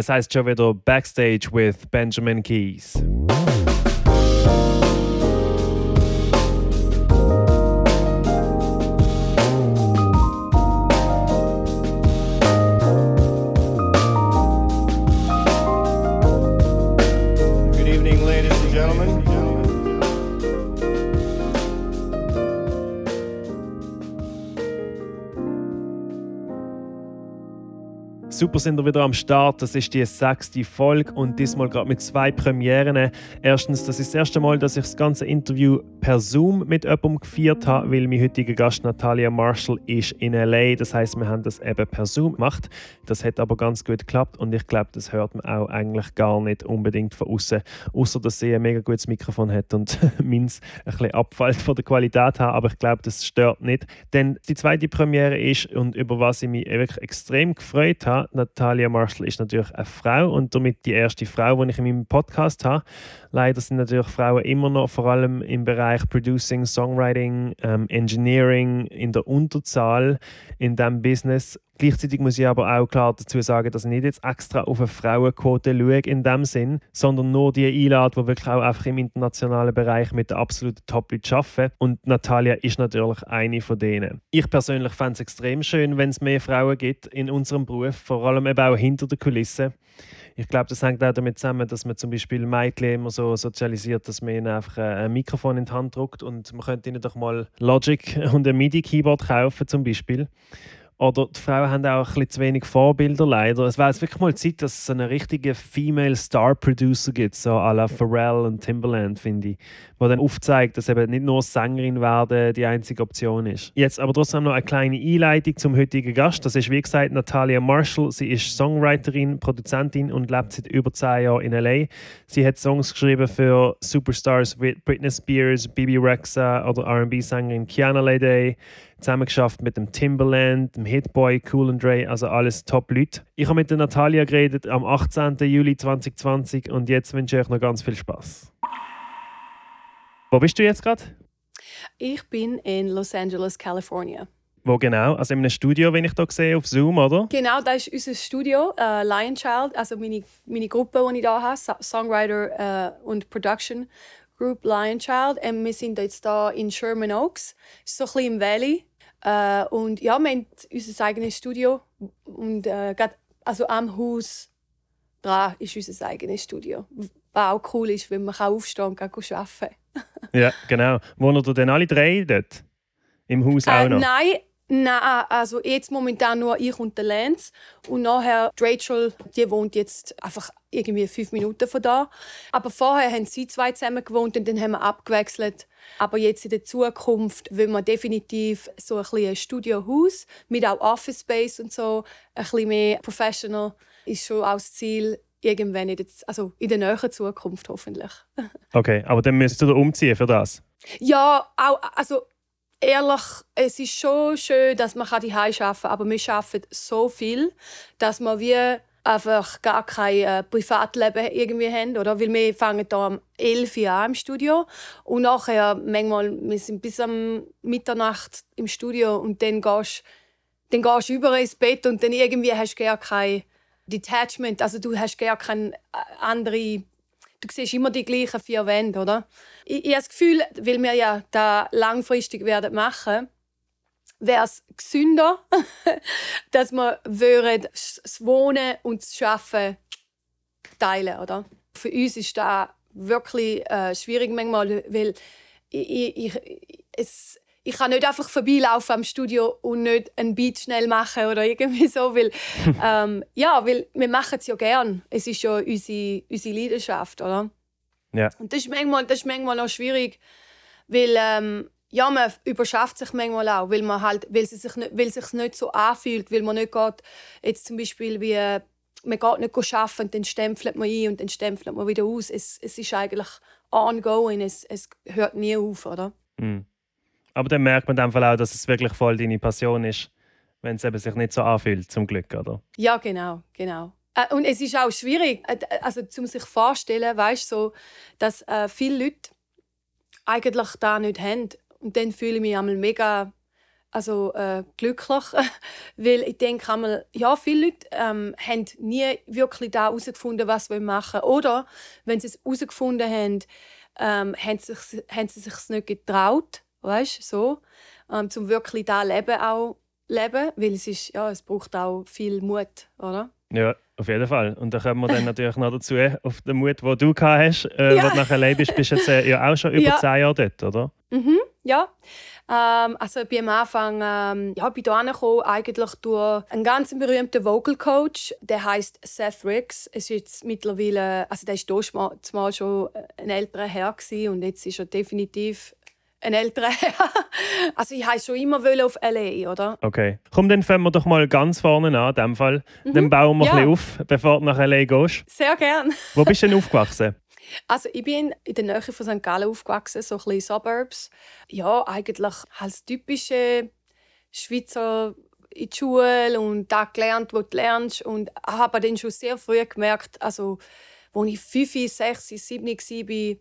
Es heißt schon wieder Backstage with Benjamin Keys. Super sind wir wieder am Start. Das ist die sechste Folge und diesmal gerade mit zwei Premieren. Erstens, das ist das erste Mal, dass ich das ganze Interview per Zoom mit jemandem gefeiert habe, weil mein heutiger Gast Natalia Marshall ist in LA. Das heißt, wir haben das eben per Zoom gemacht. Das hat aber ganz gut geklappt und ich glaube, das hört man auch eigentlich gar nicht unbedingt von außen, außer dass sie ein mega gutes Mikrofon hat und meins ein bisschen abfällt von der Qualität her. Aber ich glaube, das stört nicht, denn die zweite Premiere ist und über was ich mich wirklich extrem gefreut habe Natalia Marshall ist natürlich eine Frau und damit die erste Frau, die ich in meinem Podcast habe. Leider sind natürlich Frauen immer noch vor allem im Bereich Producing, Songwriting, ähm, Engineering in der Unterzahl in diesem Business. Gleichzeitig muss ich aber auch klar dazu sagen, dass ich nicht jetzt extra auf eine Frauenquote schaue in dem Sinn, sondern nur die einlade, die wirklich auch einfach im internationalen Bereich mit den absoluten Top-Leuten arbeiten. Und Natalia ist natürlich eine von denen. Ich persönlich fände es extrem schön, wenn es mehr Frauen gibt in unserem Beruf, vor allem eben auch hinter den Kulissen. Ich glaube, das hängt auch damit zusammen, dass man zum Beispiel Mädchen immer so sozialisiert, dass man ihnen einfach ein Mikrofon in die Hand drückt und man könnte ihnen doch mal Logic und ein MIDI-Keyboard kaufen zum Beispiel. Oder die Frauen haben auch ein bisschen zu wenig Vorbilder leider. Es wäre jetzt wirklich mal Zeit, dass es einen richtigen Female Star Producer gibt, so à la Pharrell und Timberland, finde ich. Wo dann aufzeigt, dass eben nicht nur Sängerin werden die einzige Option ist. Jetzt aber trotzdem noch eine kleine Einleitung zum heutigen Gast. Das ist wie gesagt Natalia Marshall. Sie ist Songwriterin, Produzentin und lebt seit über zehn Jahren in L.A. Sie hat Songs geschrieben für Superstars wie Britney Spears, Bibi Rexa oder R&B-Sängerin Kiana Lede zusammengeschafft mit dem Timberland, dem Hitboy, Cool and Dre, also alles Top-Leute. Ich habe mit der Natalia geredet am 18. Juli 2020 und jetzt wünsche ich euch noch ganz viel Spaß. Wo bist du jetzt gerade? Ich bin in Los Angeles, California. Wo genau? Also in einem Studio, wenn ich da sehe, auf Zoom, oder? Genau, das ist unser Studio, äh, Lion Child, also meine, meine Gruppe, die ich da habe, Songwriter äh, und Production Group Lion Child. Und wir sind jetzt da in Sherman Oaks, so ein bisschen im Valley. Äh, und ja, wir haben unser eigenes Studio. Und äh, also am Haus dran ist unser eigenes Studio. Was auch cool ist, wenn man aufstehen und arbeiten Ja, genau. Wohnen ihr denn alle drei dort? Im Haus auch äh, noch? Nein, Nein, also jetzt momentan nur ich und der Lance. Und nachher Rachel, die wohnt jetzt einfach irgendwie fünf Minuten von da. Aber vorher haben sie zwei zusammen gewohnt und dann haben wir abgewechselt. Aber jetzt in der Zukunft will man definitiv so ein, ein Studiohaus mit auch Office Space und so, ein bisschen mehr professional, ist schon auch das Ziel irgendwann in der, also in der näheren Zukunft hoffentlich. okay, aber dann müsst ihr umziehen für das? Ja, auch, also ehrlich, es ist schon schön, dass man die arbeiten kann, aber wir arbeiten so viel, dass wir wie einfach gar kein äh, Privatleben irgendwie haben, oder? Weil wir fangen hier um 11 Uhr an im Studio und nachher manchmal wir sind bis am Mitternacht im Studio und dann gehst dann gehst du über ins Bett und dann irgendwie hast du gar kein Detachment, also du hast gar keine äh, andere du siehst immer die gleichen vier Wände, oder? Ich, ich habe das Gefühl, weil wir ja da langfristig werden machen, wäre es gesünder, dass wir das Wohnen und das Arbeiten teilen, oder? Für uns ist das wirklich äh, schwierig manchmal, weil ich, ich, es, ich kann nicht einfach vorbeilaufen am Studio und nicht ein Beat schnell machen oder irgendwie so, weil ähm, ja, weil wir machen es ja gern. Es ist ja unsere, unsere Leidenschaft, oder? Ja. Und das ist manchmal, das ist manchmal auch schwierig, weil ähm, ja, man überschafft sich manchmal auch, weil man halt, weil es sich nicht, weil es sich nicht so anfühlt, weil man nicht geht, jetzt zum Beispiel wie man geht nicht arbeiten und dann stempelt man ein und dann stempelt man wieder aus. Es, es ist eigentlich ongoing, es, es hört nie auf, oder? Mhm. Aber dann merkt man in auch, dass es wirklich voll deine Passion ist, wenn es eben sich nicht so anfühlt, zum Glück, oder? Ja, genau, genau. Äh, und es ist auch schwierig, äh, also zum sich vorstellen, weißt so, dass äh, viele Leute eigentlich da nicht haben. Und dann fühle ich mich einmal mega also äh, glücklich, weil ich denke einmal, ja, viele Leute ähm, haben nie wirklich da herausgefunden, was sie machen wollen. Oder wenn sie es herausgefunden haben, ähm, haben, sie sie sich nicht getraut, weißt so, ähm, zum wirklich da Leben auch leben, weil es ist, ja, es braucht auch viel Mut, oder? Ja, auf jeden Fall. Und da kommen wir dann natürlich noch dazu, auf den Mut, den du gehabt hast, äh, ja. wo du nachher allein bist, bist jetzt äh, ja auch schon über ja. zehn Jahre dort, oder? Mhm, ja. Ähm, also ich bin am Anfang ähm, ja, bin angekommen, eigentlich durch einen ganz berühmten Vocal Coach, der heißt Seth Riggs. Es ist jetzt mittlerweile, also der war damals schon ein älterer Herr gewesen, und jetzt ist er definitiv ein älterer Herr. also ich wollte schon immer auf L.A., oder? Okay. Komm, dann fangen wir doch mal ganz vorne an, in dem Fall. Mhm. Dann bauen wir ja. ein bisschen auf, bevor du nach L.A. gehst. Sehr gern. Wo bist du denn aufgewachsen? Also ich bin in der Nähe von St. Gallen aufgewachsen, so ein bisschen Suburbs. Ja, eigentlich als typische Schweizer in die Schule und da gelernt, wo du lernst. Und habe dann schon sehr früh gemerkt, also als ich 5, 6, 7 war,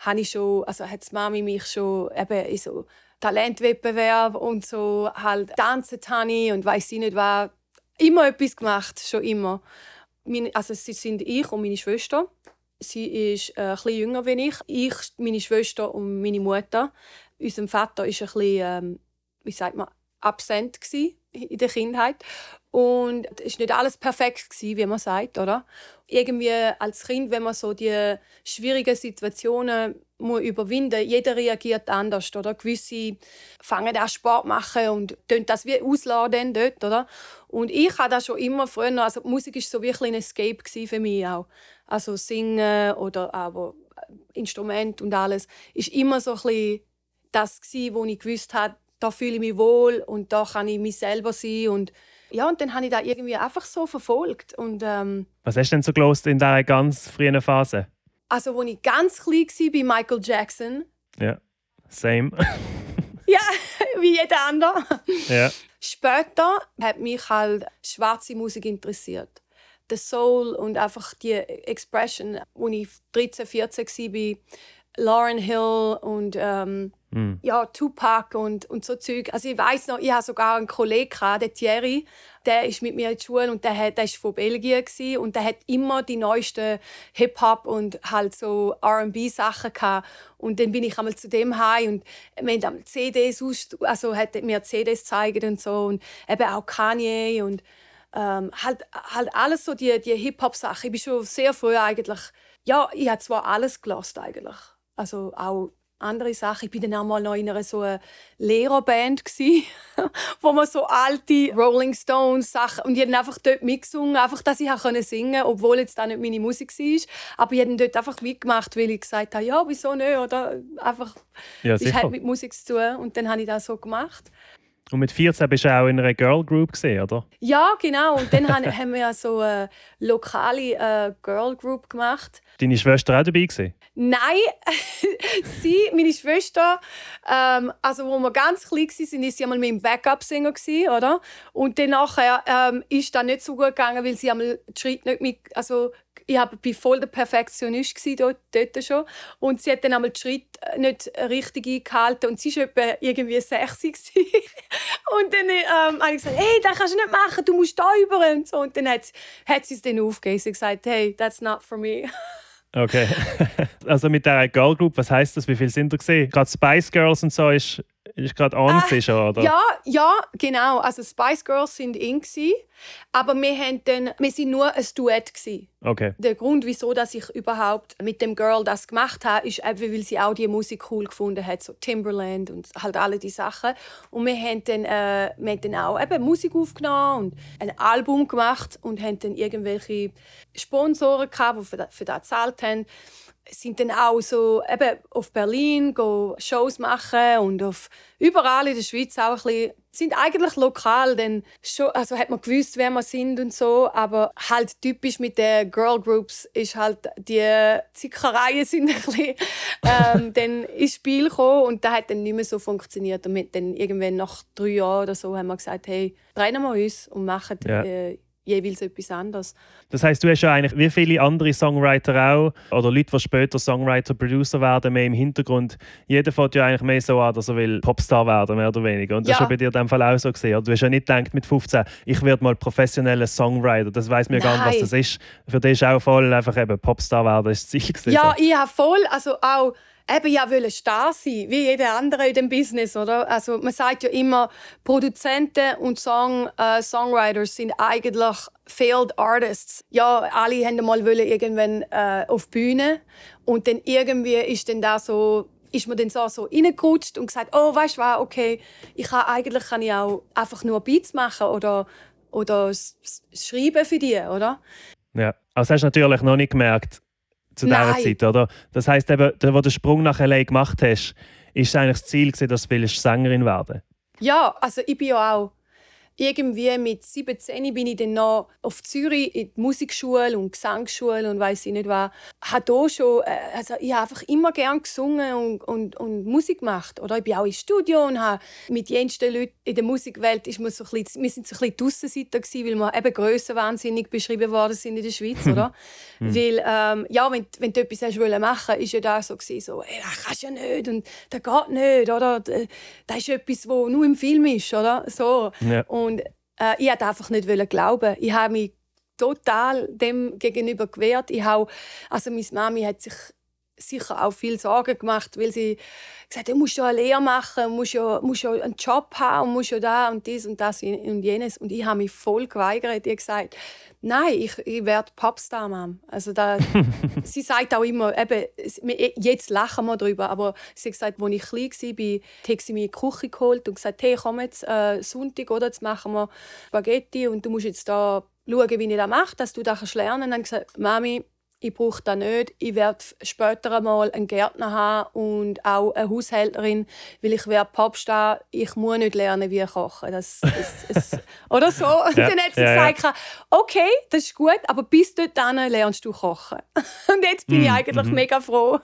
habe ich schon, also hat Mami mich schon eben in so Talentwettbewerb und so halt tanzen habe und weiß ich nicht was. Immer etwas gemacht, schon immer. Meine, also sie sind ich und meine Schwester. Sie ist äh, ein jünger als ich. Ich, meine Schwester und meine Mutter. Unser Vater war ein bisschen, ähm, wie sagt man, absent in der Kindheit. Und es war nicht alles perfekt, wie man sagt, oder? Irgendwie als Kind, wenn man so die schwierigen Situationen muss überwinden jeder reagiert anders, oder? Gewisse fangen an Sport machen und tun das wie ausladen dort, oder? Und ich habe das schon immer früher, also Musik war so wirklich ein Escape für mich auch. Also singen oder aber Instrument und alles ist immer so ein bisschen das wo ich gewusst habe, da fühle ich mich wohl und da kann ich mich selber sein und ja, und dann habe ich das irgendwie einfach so verfolgt. Und, ähm, Was hast du denn so gelost in dieser ganz frühen Phase? Also, als ich ganz klein war bei Michael Jackson. Ja, same. ja, wie jeder andere. Ja. Später hat mich halt schwarze Musik interessiert. Der Soul und einfach die Expression, als ich 13, 14 war, Lauren Hill und ähm, mm. ja, Tupac und, und so Zeug. Also ich weiß noch, ich habe sogar einen Kollegen, der Thierry, der ist mit mir in der Schule und der, hat, der ist von Belgien gewesen, und der hat immer die neuesten Hip-Hop und halt so R&B-Sachen gehabt. Und dann bin ich einmal zu dem heim und wir haben CDs aus, also hat mir CDs gezeigt und so und eben auch Kanye und ähm, halt, halt alles so die, die Hip-Hop-Sachen. Ich bin schon sehr früh eigentlich, ja, ich habe zwar alles gelost eigentlich. Also auch andere Sachen. Ich bin dann auch mal noch in einer so einer Lehrerband wo man so alte Rolling Stones Sachen und ich habe einfach dort mitgesungen, einfach, dass ich singen konnte, obwohl jetzt da nicht meine Musik war. Aber ich habe dort einfach mitgemacht, weil ich gesagt habe, ja, wieso nicht, oder einfach, ja, das hat mit Musik zu tun und dann habe ich das so gemacht. Und mit 14 bist du auch in einer Girl Group gesehen, oder? Ja, genau. Und dann haben wir so eine lokale äh, Girl Group gemacht. Deine Schwester auch dabei gewesen? Nein, sie, meine Schwester, ähm, also wo wir ganz klein waren, ist sie einmal mit dem Backup-Sänger oder? Und dann nachher ähm, ist das nicht so gut gegangen, weil sie einmal den Schritt nicht mit, also ich war voll der Perfektionist dort, dort schon. Und sie hat dann einmal den Schritt nicht richtig eingehalten und sie war irgendwie sexy. und dann ähm, habe ich gesagt, hey, das kannst du nicht machen, du musst da über. Und, so. und dann hat, hat sie es dann aufgegeben. Hat gesagt, hey, that's not for me. Okay. also mit der Girl Group, was heißt das? Wie viele sind da gesehen? Gerade Spice Girls und so ist, ist gerade on äh, schon, oder? Ja, ja, genau. Also Spice Girls sind in gewesen, aber wir haben dann, wir sind nur ein Duett gewesen. Okay. Der Grund, wieso dass ich überhaupt mit dem Girl das gemacht habe, ist einfach, weil sie auch die Musik cool gefunden hat, so Timberland und halt alle die Sachen. Und wir haben dann, äh, wir haben dann auch eben Musik aufgenommen und ein Album gemacht und haben dann irgendwelche Sponsoren gehabt, die für das, für das gezahlt haben sind dann auch so eben auf Berlin go Shows machen und auf überall in der Schweiz auch ein bisschen, sind eigentlich lokal denn schon also hat man gewusst wer wir sind und so aber halt typisch mit den Girl Groups ist halt die Zickereien sind ein bisschen ähm, dann ins Spiel gekommen und das hat dann nicht mehr so funktioniert und dann irgendwann nach drei Jahren oder so haben wir gesagt hey drehen wir uns und machen ja. äh, jeweils etwas anderes. Das heißt, du hast ja eigentlich wie viele andere Songwriter auch oder Leute, die später Songwriter, Producer werden, mehr im Hintergrund. Jeder fängt ja eigentlich mehr so an, dass er will Popstar werden, mehr oder weniger. Und das ja. ist ja bei dir in dem Fall auch so gesehen. Du hast ja nicht gedacht mit 15, ich werde mal professioneller Songwriter. Das weiß mir gar nicht, was das ist. Für dich ist auch voll einfach eben Popstar werden, ist das Ziel gewesen. Ja, ich habe voll, also auch eben ja wollen Star sein, wie jeder andere in dem Business, oder? Also man sagt ja immer, Produzenten und Song, äh, Songwriters sind eigentlich failed artists. Ja, alle haben mal wollen irgendwann äh, auf die Bühne und dann irgendwie ist dann da so ist man dann so, so reingerutscht und gesagt, oh, weißt du was, okay, ich kann, eigentlich kann ich auch einfach nur Beats machen oder, oder schreiben für die, oder? Ja, also hast du natürlich noch nicht gemerkt, zu dieser Zeit, oder? Das heisst eben, wo du den Sprung nach LA gemacht hast, ist eigentlich das Ziel, dass du Sängerin werden Ja, also ich bin ja auch irgendwie mit 17 bin ich dann noch auf Zürich in die Musikschule und Gesangsschule und weiß ich nicht was. Habe da schon, äh, also ich habe einfach immer gern gesungen und, und, und Musik gemacht. Oder ich bin auch im Studio und habe mit jensten Leuten in der Musikwelt ist man so ein bisschen, wir sind so ein bisschen die Aussenseiter gewesen, weil wir eben grössenwahnsinnig beschrieben worden sind in der Schweiz, oder? Mhm. Weil, ähm, ja, wenn, wenn du etwas hast wollen machen, ist ja da so gewesen, so, ey, das kannst du ja nicht und das geht nicht, oder? Das ist etwas, was nur im Film ist, oder? So. Ja. Und äh, ich wollte einfach nicht glauben. Ich habe mich total dem gegenüber gewehrt. Ich habe, also meine Mami hat sich sicher auch viel Sorgen gemacht, weil sie gesagt hat, du musst ja eine Lehre machen, musst ja, musst ja einen Job haben, du musst ja da und dies und das und jenes. Und ich habe mich voll geweigert. Ich habe gesagt, nein, ich, ich werde Popstar, Mom. Also da, sie sagt auch immer, eben, jetzt lachen wir darüber, aber sie hat gesagt, als ich klein war, hat sie mir in die Küche geholt und gesagt, hey, komm jetzt äh, Sonntag, oder, jetzt machen wir Spaghetti und du musst jetzt da schauen, wie ich das mache, dass du das lernen kannst. Und dann gesagt, Mami, ich brauche das nicht. Ich werde später einmal einen Gärtner haben und auch eine Haushälterin, weil ich werde Popstar. Ich muss nicht lernen, wie ich koche. Das, das, oder so. Und ja, dann hat sie ja, gesagt, ja. okay, das ist gut, aber bis dorthin lernst du kochen. Und jetzt bin mm, ich eigentlich mm. mega froh.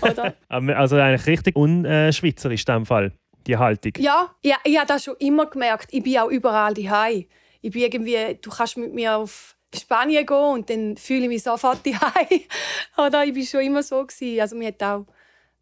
also eigentlich richtig unschweizerisch in diesem Fall, die Haltung. Ja, ja, ich habe das schon immer gemerkt. Ich bin auch überall daheim. Ich bin irgendwie, du kannst mit mir auf Spanien gehen und dann fühle ich mich sofort daheim. Oder ich war schon immer so. Gewesen. Also mir hat auch,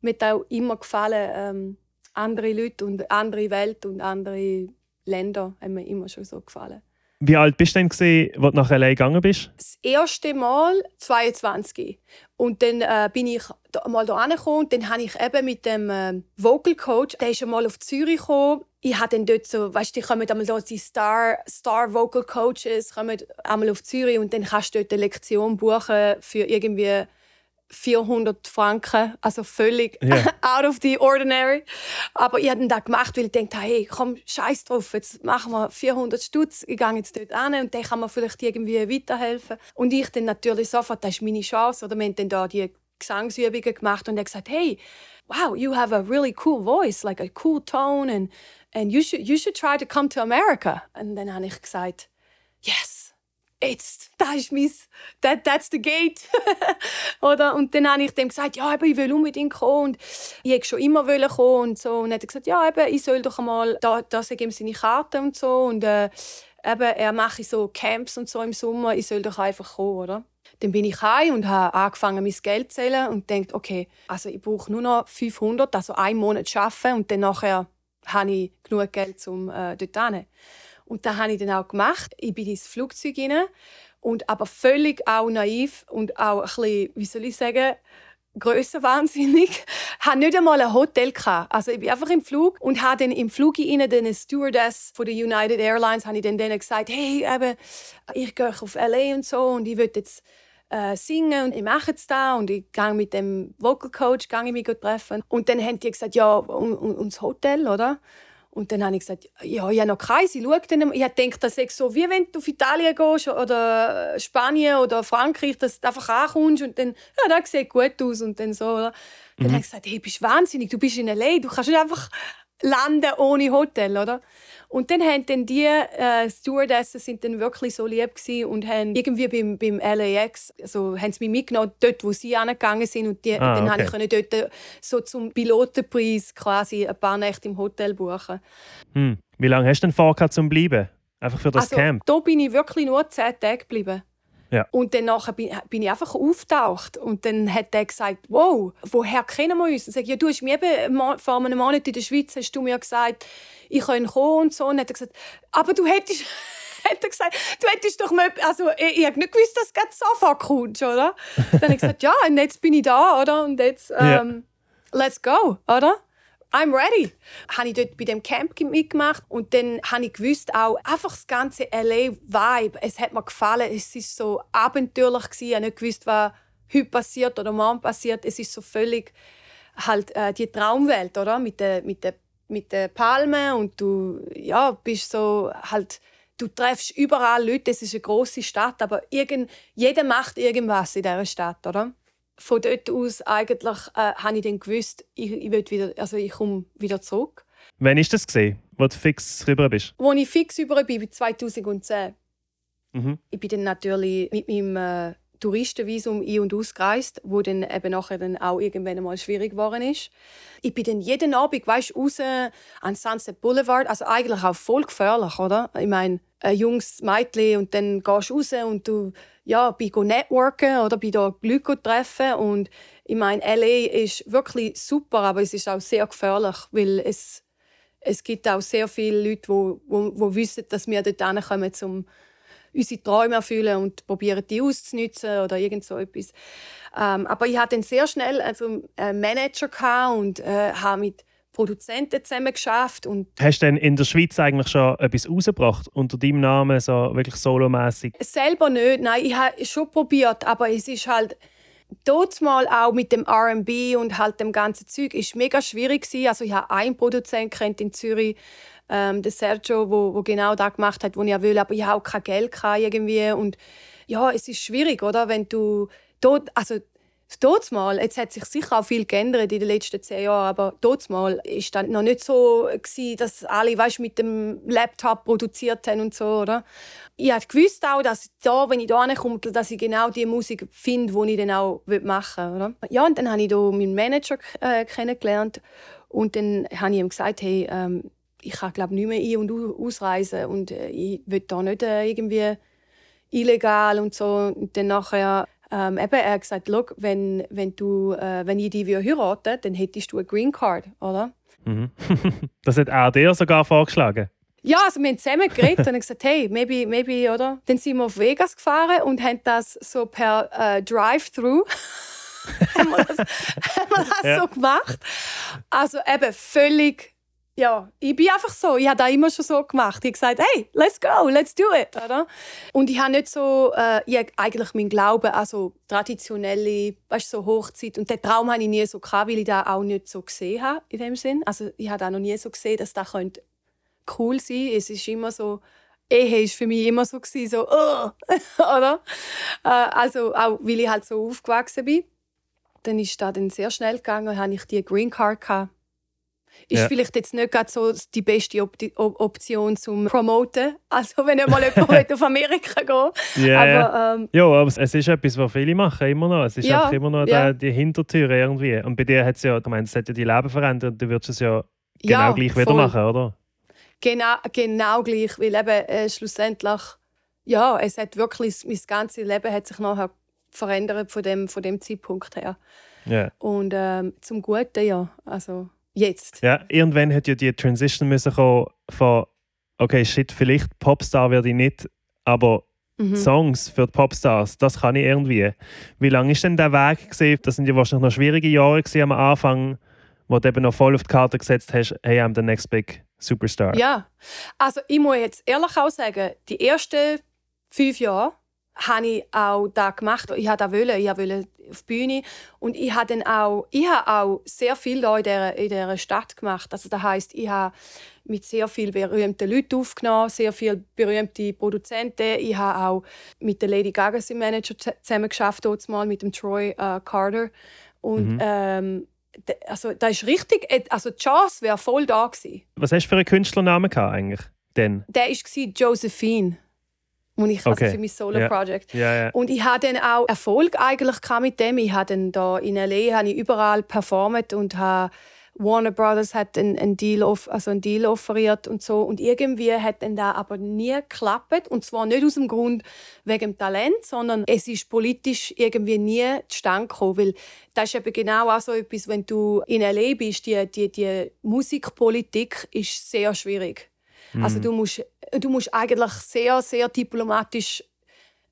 mir hat auch immer gefallen, ähm, andere Leute und andere Welt und andere Länder haben mir immer schon so gefallen. Wie alt bist du denn, gewesen, als du nach L.A. gegangen bist? Das erste Mal 22. Und dann äh, bin ich da, mal hierher gekommen und dann habe ich eben mit dem äh, Vocal Coach, der ist schon mal auf Zürich gekommen. Ich habe dann dort so, weißt du, die kommen einmal so die Star, Star Vocal Coaches kommen einmal auf Zürich und dann kannst du dort eine Lektion buchen für irgendwie 400 Franken, also völlig yeah. out of the ordinary. Aber ich habe das gemacht, weil ich dachte, hey, komm, scheiß drauf, jetzt machen wir 400 Stutz, ich gehe jetzt dort hin und dann kann man vielleicht irgendwie weiterhelfen. Und ich dann natürlich sofort, das ist meine Chance, oder wir haben dann da die Gesangsübungen gemacht und er gesagt, hey, wow, you have a really cool voice, like a cool tone and, and you, should, you should try to come to America. Und dann habe ich gesagt, yes, jetzt, da ist mein, that, that's the gate. Oder? Und dann habe ich dem gesagt, ja, eben, ich will unbedingt kommen. Und ich wollte schon immer kommen und so. Und dann hat gesagt, ja, eben, ich soll doch einmal, da, da ihm seine Karten und so. Und äh, eben, er mache so Camps und so im Sommer, ich soll doch einfach kommen, oder? Dann bin ich heim und habe angefangen, mein Geld zu zählen und dachte, okay, also ich brauche nur noch 500, also einen Monat arbeiten und dann nachher habe ich genug Geld, um äh, dort hin. Und das habe ich dann auch gemacht. Ich bin ins Flugzeug rein und aber völlig auch naiv und auch ein bisschen, wie soll ich sagen, grössenwahnsinnig. Ich hatte nicht einmal ein Hotel. Also ich bin einfach im Flug und habe dann im Flug rein den Stewardess von der United Airlines habe ich denen gesagt, hey, eben, ich gehe auf LA und so und ich will jetzt äh, singen und ich mache jetzt da und ich gehe mit dem Vocal Coach gehe ich mich treffen und dann haben die gesagt, ja, und, und, und das Hotel, oder? Und dann habe ich gesagt, ja, ich habe noch keinen. Sie schaut dann. Ich denke, das ist so, wie wenn du auf Italien gehst oder Spanien oder Frankreich, dass du einfach ankommst und dann, ja, das sieht gut aus und dann so. Oder? Dann mhm. habe ich gesagt, hey, bist wahnsinnig, du bist in L.A., du kannst nicht einfach landen ohne Hotel, oder? Und dann haben dann die äh, Stewardessen sind dann wirklich so lieb und haben irgendwie beim, beim LAX, also haben sie mich mitgenommen, dort, wo sie angegangen sind und die, ah, dann okay. konnte ich dort so zum Pilotenpreis quasi ein paar Nächte im Hotel buchen. Hm. Wie lange hast du denn vor, zum bleiben? Einfach für das also, Camp? Da bin ich wirklich nur zehn Tage geblieben. Ja. Und dann nachher bin, bin ich einfach auftaucht und dann hat er gesagt, wow, woher kennen wir uns? Und ich sage, ja, du hast mir eben vor einem Monat in der Schweiz hast du mir gesagt, ich kann kommen und so. Und hat er gesagt, aber du hättest, hat er gesagt, du hättest doch mal, also ich, ich habe nicht gewusst, dass du sofort kommst, oder? Dann habe ich gesagt, ja, und jetzt bin ich da, oder? Und jetzt, ähm, ja. let's go, oder? I'm ready. Habe ich dort bei dem Camp mitgemacht und dann habe ich gewusst auch einfach das ganze LA Vibe. Es hat mir gefallen. Es ist so abenteuerlich gewesen. Ich habe nicht gewusst, was heute passiert oder morgen passiert. Es ist so völlig halt äh, die Traumwelt, oder? Mit der mit der mit der Palme und du ja bist so halt du treffst überall Leute. Es ist eine große Stadt, aber irgend, jeder macht irgendwas in dieser Stadt, oder? Von dort aus eigentlich äh, habe ich dann gewusst, ich, ich, wieder, also ich komme wieder zurück. Wann ist das gesehen, wo du fix rüber bist? Wo ich fix rüber bin, 2010. Mhm. Ich bin dann natürlich mit meinem äh, Touristenvisum ein- und ausgereist, wo dann eben nachher dann auch irgendwann mal schwierig geworden ist. Ich bin dann jeden Abend, weißt, raus an Sunset Boulevard, also eigentlich auch voll gefährlich, oder? Ich meine, ein junges Mädchen und dann gehst du raus und du ja, bin networken oder bin da Leute treffen und ich meine, LA ist wirklich super, aber es ist auch sehr gefährlich, weil es, es gibt auch sehr viele Leute, die wo, wo wissen, dass wir dort hinkommen, um unsere Träume erfüllen und probieren die auszunutzen oder irgend so etwas. Ähm, aber ich hatte dann sehr schnell also einen Manager und äh, habe mit Produzenten zusammen geschafft. Und Hast du denn in der Schweiz eigentlich schon etwas rausgebracht unter deinem Namen, so wirklich solomäßig? Selber nicht, nein, ich habe es schon probiert, aber es ist halt dort mal auch mit dem R&B und halt dem ganzen Zeug ist mega schwierig gewesen. Also ich habe einen Produzent kennt in Zürich, ähm, der Sergio, wo, wo genau das gemacht hat, was ich will, aber ich habe auch kein Geld irgendwie und ja, es ist schwierig, oder, wenn du dort, also Dort mal, jetzt hat sich sicher auch viel geändert in den letzten zehn Jahren, aber dort mal ist dann noch nicht so gewesen, dass alle, weißt, mit dem Laptop produziert haben und so, oder? Ich habe gewusst auch, dass da, wenn ich da komme, dass ich genau die Musik finde, die ich dann auch machen will, oder? Ja, und dann habe ich da meinen Manager äh, kennengelernt und dann habe ich ihm gesagt, hey, ähm, ich kann glaube nicht mehr ein- und ausreisen und äh, ich will da nicht äh, irgendwie illegal und so. Und dann nachher ähm, eben, er hat gesagt, wenn, wenn, du, äh, wenn ich dich heiraten dann hättest du eine Green Card, oder? Mhm. das hat er dir sogar vorgeschlagen? Ja, also wir haben zusammen geredet und gesagt, hey, maybe, maybe, oder? Dann sind wir auf Vegas gefahren und haben das so per äh, Drive-Thru haben wir das, haben wir das ja. so gemacht. Also eben völlig ja, ich bin einfach so. Ich habe das immer schon so gemacht. Ich habe gesagt, hey, let's go, let's do it. Oder? Und ich habe nicht so, äh, ich habe eigentlich meinen Glauben, also traditionelle, weißt, so Hochzeit. Und den Traum habe ich nie so gehabt, weil ich das auch nicht so gesehen habe, in dem Sinn. Also ich habe auch noch nie so gesehen, dass das könnte cool sein könnte. Es ist immer so, Ehe war für mich immer so, gewesen, so oh! oder? Äh, also auch, weil ich halt so aufgewachsen bin. Dann ist das dann sehr schnell gegangen habe ich die Green Card gehabt ist ja. vielleicht jetzt nicht gerade so die beste Op Option zum Promoten. Also wenn mal jemand auf Amerika geht. Yeah, aber, ähm, ja, aber es ist etwas, was viele machen, immer noch. Es ist ja, einfach immer noch ja. die, die Hintertür irgendwie. Und bei dir hat es ja, ich meine, es hat ja dein Leben verändert. Du würdest es ja genau ja, gleich wieder machen, oder? Genau, genau gleich, weil eben äh, schlussendlich, ja, es hat wirklich, mein ganzes Leben hat sich nachher verändert von dem, von dem Zeitpunkt her. Yeah. Und ähm, zum Guten, ja. Also, Jetzt. Ja, irgendwann hat ja die Transition müssen kommen von okay, shit, vielleicht Popstar werde ich nicht, aber mhm. Songs für die Popstars, das kann ich irgendwie. Wie lange ist denn der Weg gesehen? Das sind ja wahrscheinlich noch schwierige Jahre am Anfang, wo du eben noch voll auf die Karte gesetzt hast, hey, I'm the next big Superstar. Ja, also ich muss jetzt ehrlich auch sagen, die ersten fünf Jahre habe ich auch da gemacht. Ich wollte wollen, ich wollte auf die Bühne und ich habe dann auch, ich habe auch sehr viel da in dieser, in Stadt gemacht. Also das heißt, ich habe mit sehr vielen berühmten Leuten aufgenommen, sehr viele berühmte Produzenten. Ich habe auch mit der Lady Gaga im Manager zusammen geschafft, mal mit dem Troy äh, Carter und mhm. ähm, also da ist richtig, also die Chance wäre voll da gewesen. Was hast du für einen Künstlernamen eigentlich? Denn? Der war Josephine und ich okay. also für mein Solo-Project. Yeah. Yeah, yeah. Und ich hatte dann auch Erfolg eigentlich mit dem. Ich habe dann da in L.A. habe ich überall performt und habe Warner Brothers hat einen, einen, Deal, off, also einen Deal offeriert und so. Und irgendwie hat dann da aber nie geklappt. Und zwar nicht aus dem Grund wegen dem Talent, sondern es ist politisch irgendwie nie zustande gekommen. Weil das ist eben genau auch so etwas, wenn du in L.A. bist, die, die, die Musikpolitik ist sehr schwierig. Mhm. Also du musst, du musst eigentlich sehr, sehr diplomatisch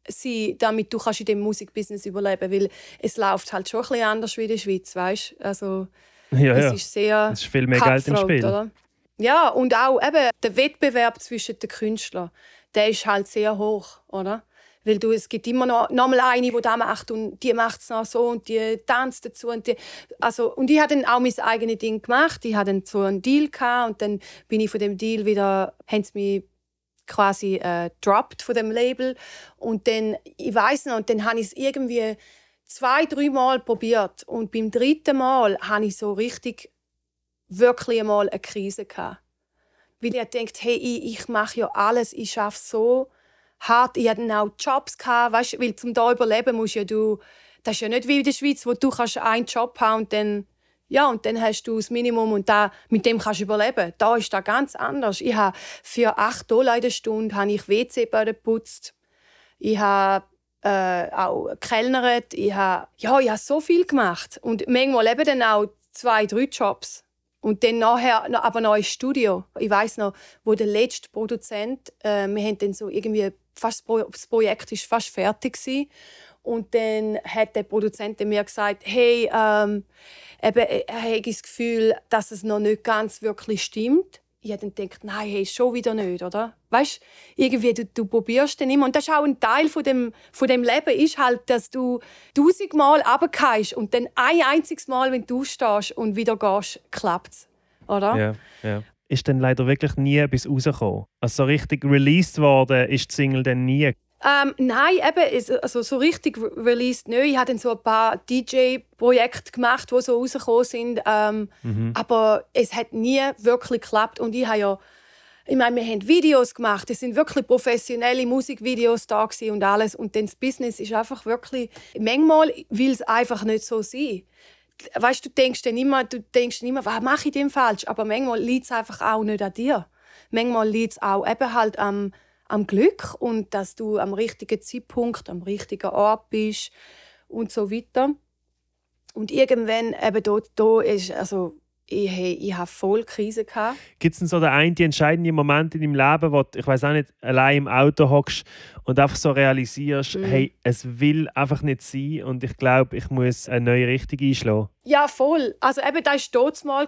sein, damit du kannst in dem Musikbusiness überleben weil es läuft halt schon ein bisschen anders wie in der Schweiz, weißt? Also ja, es ist sehr es ist viel mehr Geld im Spiel. Oder? Ja, und auch eben der Wettbewerb zwischen den Künstlern, der ist halt sehr hoch, oder? Weil du, es gibt immer noch, noch mal eine, die das macht und die macht es noch so und die tanzt dazu. Und, die, also, und ich habe dann auch mein eigenes Ding gemacht. Ich hatte dann so einen Deal gehabt, und dann bin ich von dem Deal wieder, haben sie mich quasi äh, dropped von dem Label. Und dann, ich weiß noch, und dann habe ich es irgendwie zwei, drei Mal probiert. Und beim dritten Mal hatte ich so richtig, wirklich einmal eine Krise. Gehabt. Weil ich dachte, hey, ich, ich mache ja alles, ich schaffe so hart. Ich hatte auch Jobs, gehabt, weißt, weil zum da überleben musst ja du, das ist ja nicht wie in der Schweiz, wo du kannst einen Job haben und dann ja, und dann hast du das Minimum und da, mit dem kannst du überleben. Da ist das ganz anders. Ich habe für 8 Dollar in Stunde habe ich WC-Böden geputzt. Ich habe äh, auch gekellnert. Ich habe, ja, ich habe so viel gemacht. Und manchmal eben dann auch zwei, drei Jobs. Und dann nachher aber noch ein Studio. Ich weiß noch, wo der letzte Produzent, äh, wir haben dann so irgendwie fast das Projekt ist fast fertig gewesen. und dann hat der Produzent mir gesagt, hey, ähm, eben, äh, er hat das Gefühl, dass es noch nicht ganz wirklich stimmt. Ich habe dann gedacht, nein, hey, schon wieder nicht, oder? Weißt, irgendwie du, du probierst dann immer und das ist auch ein Teil von dem, von dem Leben ist halt, dass du tausendmal runtergehst und dann ein einziges Mal, wenn du stehst und wieder gehst, klappt oder? Ja, ja. Ist dann leider wirklich nie bis rausgekommen. Also so richtig released worden ist die Single dann nie. Ähm, nein, eben, also so richtig released nicht. Ich habe so ein paar DJ-Projekte gemacht, die so rausgekommen sind. Ähm, mhm. Aber es hat nie wirklich geklappt. Und ich habe ja, ich meine, wir haben Videos gemacht. Es sind wirklich professionelle Musikvideos da und alles. Und dann das Business ist einfach wirklich, manchmal will es einfach nicht so sein. Weißt du, denkst dann immer, du denkst dann immer, was mache ich denn falsch? Aber manchmal liegt es einfach auch nicht an dir. Manchmal liegt es auch eben halt am am Glück und dass du am richtigen Zeitpunkt, am richtigen Ort bist und so weiter. Und irgendwann eben dort, da ist, also ich, ich hatte voll Krise. Gibt es denn so den einen die entscheidenden Moment in deinem Leben, wo du, ich weiß auch nicht, allein im Auto hockst und einfach so realisierst, mhm. hey, es will einfach nicht sein und ich glaube, ich muss eine neue Richtung einschlagen? Ja, voll. Also eben, das war dort mal.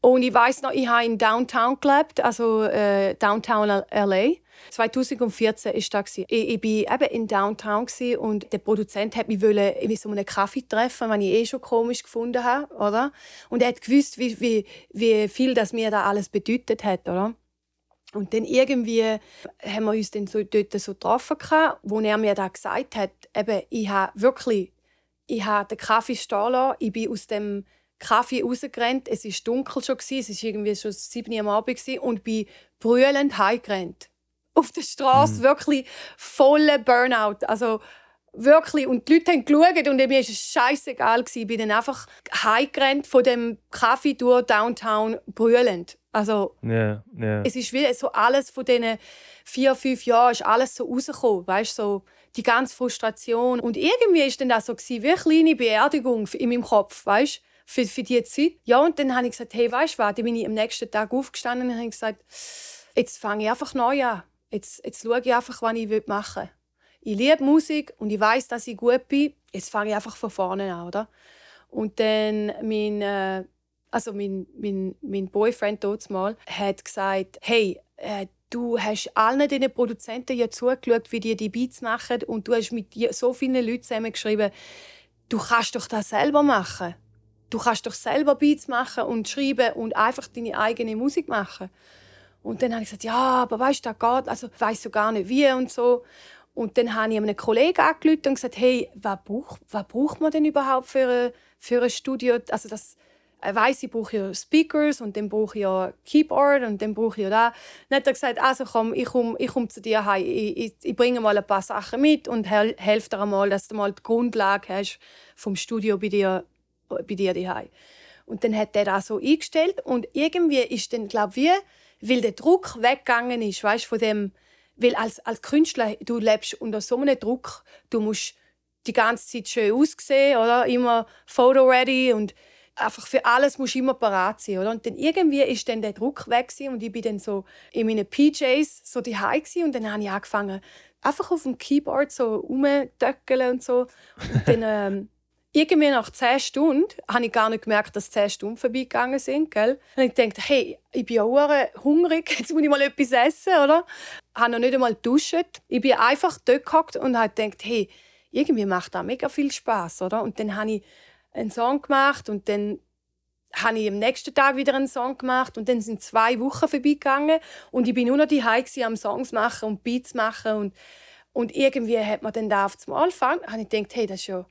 Und ich weiß noch, ich habe in Downtown gelebt, also äh, Downtown L.A. 2014 war das. Ich, war eben in Downtown und der Produzent hat mich in so einem Kaffee treffen, was ich eh schon komisch gefunden habe. Oder? Und er hat gewusst, wie, wie, wie viel das mir da alles bedeutet hat. Oder? Und dann irgendwie haben wir uns dann so dort so getroffen, wo er mir da gesagt hat, eben, ich habe wirklich, ich habe den Kaffee stehen lassen, ich bin aus dem Kaffee rausgerannt, es war dunkel schon, es war irgendwie schon sieben Uhr am Abend und bin brüllend heimgerannt auf der Straße mhm. wirklich voller Burnout. Also wirklich. Und die Leute haben geschaut und mir war es scheißegal. Ich bin dann einfach heimgerannt von dem Kaffee durch Downtown brüllend. Also, yeah, yeah. es ist wie so alles von diesen vier, fünf Jahren ist alles so rausgekommen. Weißt, so die ganze Frustration. Und irgendwie war dann das so wie eine kleine Beerdigung in meinem Kopf. Weißt? Für, für diese Zeit. Ja, und dann habe ich gesagt, hey, weißt du was? Dann bin ich am nächsten Tag aufgestanden und habe gesagt, jetzt fange ich einfach neu an. Jetzt, jetzt schaue ich einfach, was ich machen will. Ich liebe Musik und ich weiß, dass ich gut bin. Jetzt fange ich einfach von vorne an, oder? Und dann mein, äh, also mein, mein, mein Boyfriend mal hat gesagt, hey, äh, du hast allen diesen Produzenten ja zugeschaut, wie die die Beats machen und du hast mit so vielen Leuten zusammengeschrieben, du kannst doch das selber machen. Du kannst doch selber Beats machen und schreiben und einfach deine eigene Musik machen. Und dann habe ich gesagt, ja, aber weißt du, das geht, also weiß so gar nicht wie und so. Und dann habe ich einem Kollegen angerufen und gesagt, hey, was braucht, was braucht man denn überhaupt für ein, für ein Studio? Also das, ich weiss, ich brauche ja Speakers und dann brauche ich ja Keyboard und dann brauche ich ja da. Dann hat er gesagt, also komm, ich komme ich komm zu dir heim. Ich, ich, ich, bringe mal ein paar Sachen mit und hel dir einmal, dass du mal die Grundlage hast vom Studio bei dir, bei dir daheim. Und dann hat er das so eingestellt und irgendwie ist dann, glaube ich, weil der Druck weggegangen ist, weißt von dem, weil als, als Künstler, du lebst unter so einem Druck, du musst die ganze Zeit schön aussehen, oder? Immer photo ready und einfach für alles musst du immer parat sein, oder? Und dann irgendwie ist dann der Druck weg und ich bin dann so in meinen PJs so die und dann habe ich angefangen einfach auf dem Keyboard so rumdöckeln und so. Und dann ähm, irgendwie nach zehn Stunden habe ich gar nicht gemerkt, dass zehn Stunden vorbeigegangen sind. Gell? Und ich dachte, hey, ich bin auch hungrig, jetzt muss ich mal etwas essen, oder? Ich habe noch nicht einmal geduscht. Ich bin einfach dort gehockt und habe gedacht, hey, irgendwie macht das mega viel Spaß, oder? Und dann habe ich einen Song gemacht und dann habe ich am nächsten Tag wieder einen Song gemacht und dann sind zwei Wochen vorbeigegangen und ich bin nur noch die am Songs machen und Beats machen und und irgendwie hat man dann da auf zum Anfang, habe ich gedacht, hey, das ist ja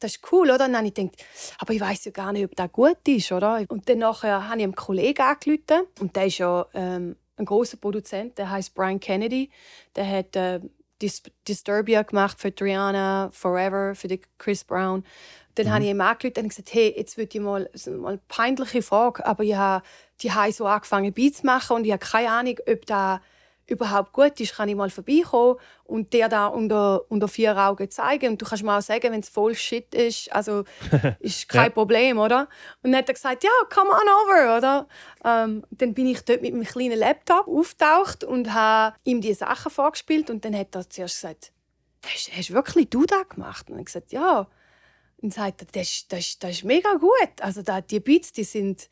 das ist cool, oder? Und dann habe ich gedacht, aber ich weiß ja gar nicht, ob das gut ist, oder? Und dann nachher habe ich einen Kollegen angerufen und der ist ja ähm, ein großer Produzent, der heißt Brian Kennedy. Der hat äh, Dis Disturbia gemacht für Triana, Forever, für Chris Brown. Dann mhm. habe ich ihm angerufen und gesagt, hey, jetzt würde ich mal, mal eine peinliche Frage, aber ich habe die haben so angefangen Beats zu machen und ich habe keine Ahnung, ob da überhaupt gut ist, kann ich mal vorbeikommen und dir da unter, unter vier Augen zeigen. Und du kannst mir auch sagen, wenn es voll Shit ist, also ist kein ja. Problem, oder? Und dann hat er gesagt, ja, come on over, oder? Ähm, dann bin ich dort mit meinem kleinen Laptop auftaucht und habe ihm die Sachen vorgespielt und dann hat er zuerst gesagt, hast, hast wirklich du das gemacht? Und ich gesagt, ja. Und sagt er, das, das, das ist mega gut. Also da, die Beats, die sind...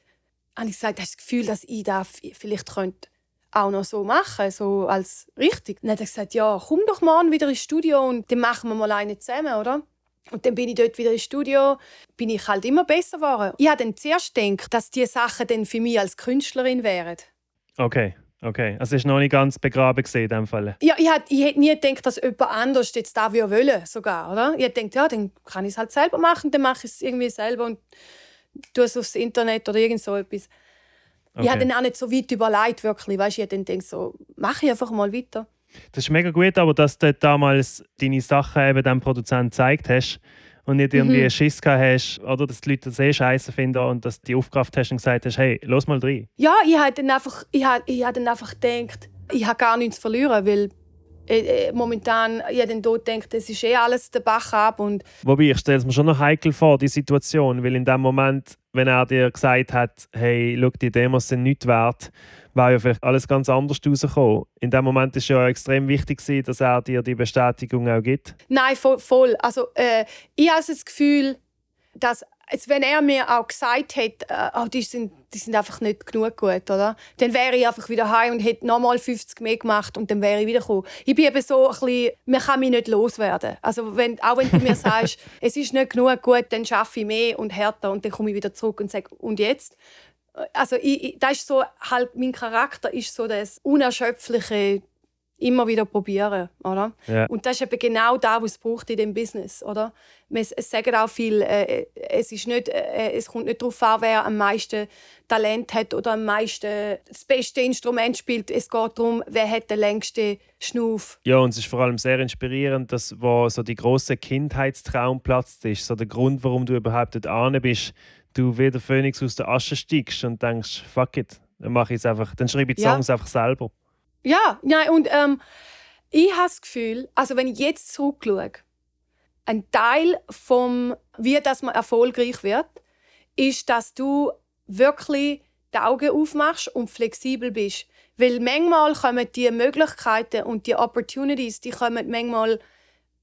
Und ich gesagt, hast das Gefühl, dass ich da vielleicht könnte auch noch so machen, so als richtig. Dann hat er gesagt, ja, komm doch morgen wieder ins Studio und dann machen wir mal eine zusammen, oder? Und dann bin ich dort wieder ins Studio, bin ich halt immer besser geworden. Ich habe dann zuerst gedacht, dass diese Sachen dann für mich als Künstlerin wären. Okay. Okay, also ist noch nicht ganz begraben gesehen in dem Fall. Ja, ich hätte, ich hätte nie gedacht, dass jemand anders jetzt da wollen sogar, oder? Ich hätte gedacht, ja, dann kann ich es halt selber machen, dann mache ich es irgendwie selber und tue es aufs Internet oder irgend so etwas. Okay. Ich habe dann auch nicht so weit überlegt, wirklich. Weißt, ich dann denke so, mache ich einfach mal weiter. Das ist mega gut, aber dass du damals deine Sachen eben dem Produzenten gezeigt hast und nicht irgendwie mhm. Schiss gehabt hast, oder dass die Leute das eh scheiße finden und dass du die Aufkraft hast und gesagt hast, hey, los mal rein. Ja, ich habe dann einfach, ich habe, ich habe dann einfach gedacht, ich habe gar nichts zu verlieren, weil äh, äh, momentan ja dann dort denkt, es ist eh alles der Bach ab und wobei ich stelle es mir schon noch heikel vor die Situation, weil in dem Moment, wenn er dir gesagt hat, hey, schau, die Demos sind nicht wert, war ja vielleicht alles ganz anders rausgekommen. In dem Moment ist ja extrem wichtig dass er dir die Bestätigung auch gibt. Nein, voll. voll. Also äh, ich habe das Gefühl, dass Jetzt, wenn er mir auch gesagt hätte, äh, oh, die, sind, die sind einfach nicht genug gut, oder? dann wäre ich einfach wieder heim und hätte nochmal 50 mehr gemacht und dann wäre ich wieder gekommen. Ich bin eben so ein bisschen, man kann mich nicht loswerden. Also wenn, auch wenn du mir sagst, es ist nicht genug gut, dann schaffe ich mehr und härter und dann komme ich wieder zurück und sage, und jetzt? Also ich, ich, das ist so, halt, mein Charakter ist so das unerschöpfliche immer wieder probieren, oder? Ja. Und das ist eben genau das, was es braucht in dem Business, oder? Es, es sagen auch viel, äh, es ist nicht, äh, es kommt nicht darauf an, wer am meisten Talent hat oder am meisten das beste Instrument spielt. Es geht darum, wer hat den längsten Schnuff. Ja, und es ist vor allem sehr inspirierend, dass wo so die große Kindheitstraum platzt ist, so der Grund, warum du überhaupt dort bist, du wie der Phönix aus der Asche steigst und denkst, fuck it, dann mache ich einfach, dann schreibe ich die Songs ja. einfach selber. Ja, ja und ähm, ich habe das Gefühl, also wenn ich jetzt zurückschaue, ein Teil vom, wie dass man erfolgreich wird, ist, dass du wirklich die Augen aufmachst und flexibel bist. Weil manchmal kommen die Möglichkeiten und die Opportunities, die kommen manchmal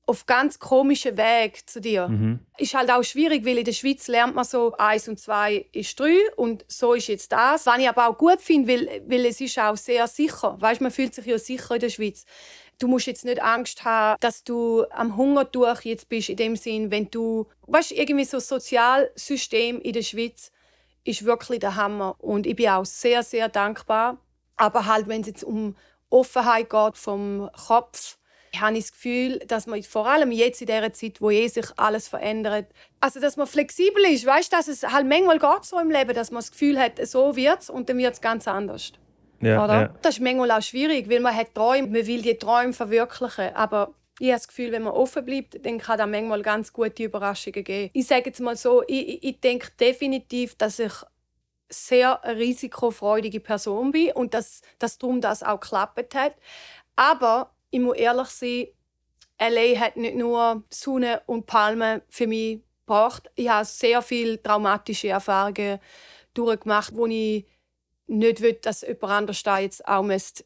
auf ganz komischen Weg zu dir. Mhm. Ist halt auch schwierig, weil in der Schweiz lernt man so, eins und zwei ist drei und so ist jetzt das. Was ich aber auch gut finde, weil, weil es ist auch sehr sicher. Weißt, man fühlt sich ja sicher in der Schweiz. Du musst jetzt nicht Angst haben, dass du am Hungertuch jetzt bist, in dem Sinn, wenn du, weißt, irgendwie so Sozialsystem in der Schweiz ist wirklich der Hammer. Und ich bin auch sehr, sehr dankbar. Aber halt, wenn es jetzt um Offenheit geht vom Kopf, habe ich das Gefühl, dass man vor allem jetzt in dieser Zeit, wo eh sich alles verändert, also dass man flexibel ist, weißt, dass es halt manchmal geht so im Leben, dass man das Gefühl hat, so wird es und dann wird es ganz anders. Ja? Ja. Das ist manchmal auch schwierig, weil man hat Träume, man will die Träume verwirklichen, aber ich habe das Gefühl, wenn man offen bleibt, dann kann da manchmal ganz gute Überraschungen geben. Ich sage jetzt mal so, ich, ich denke definitiv, dass ich sehr risikofreudige Person bin und dass, dass darum das auch geklappt hat. Aber ich muss ehrlich sein, LA hat nicht nur Sonne und Palmen für mich gebracht. Ich habe sehr viele traumatische Erfahrungen durchgemacht, wo ich nicht will, dass jemand anders da jetzt auch machen müsste.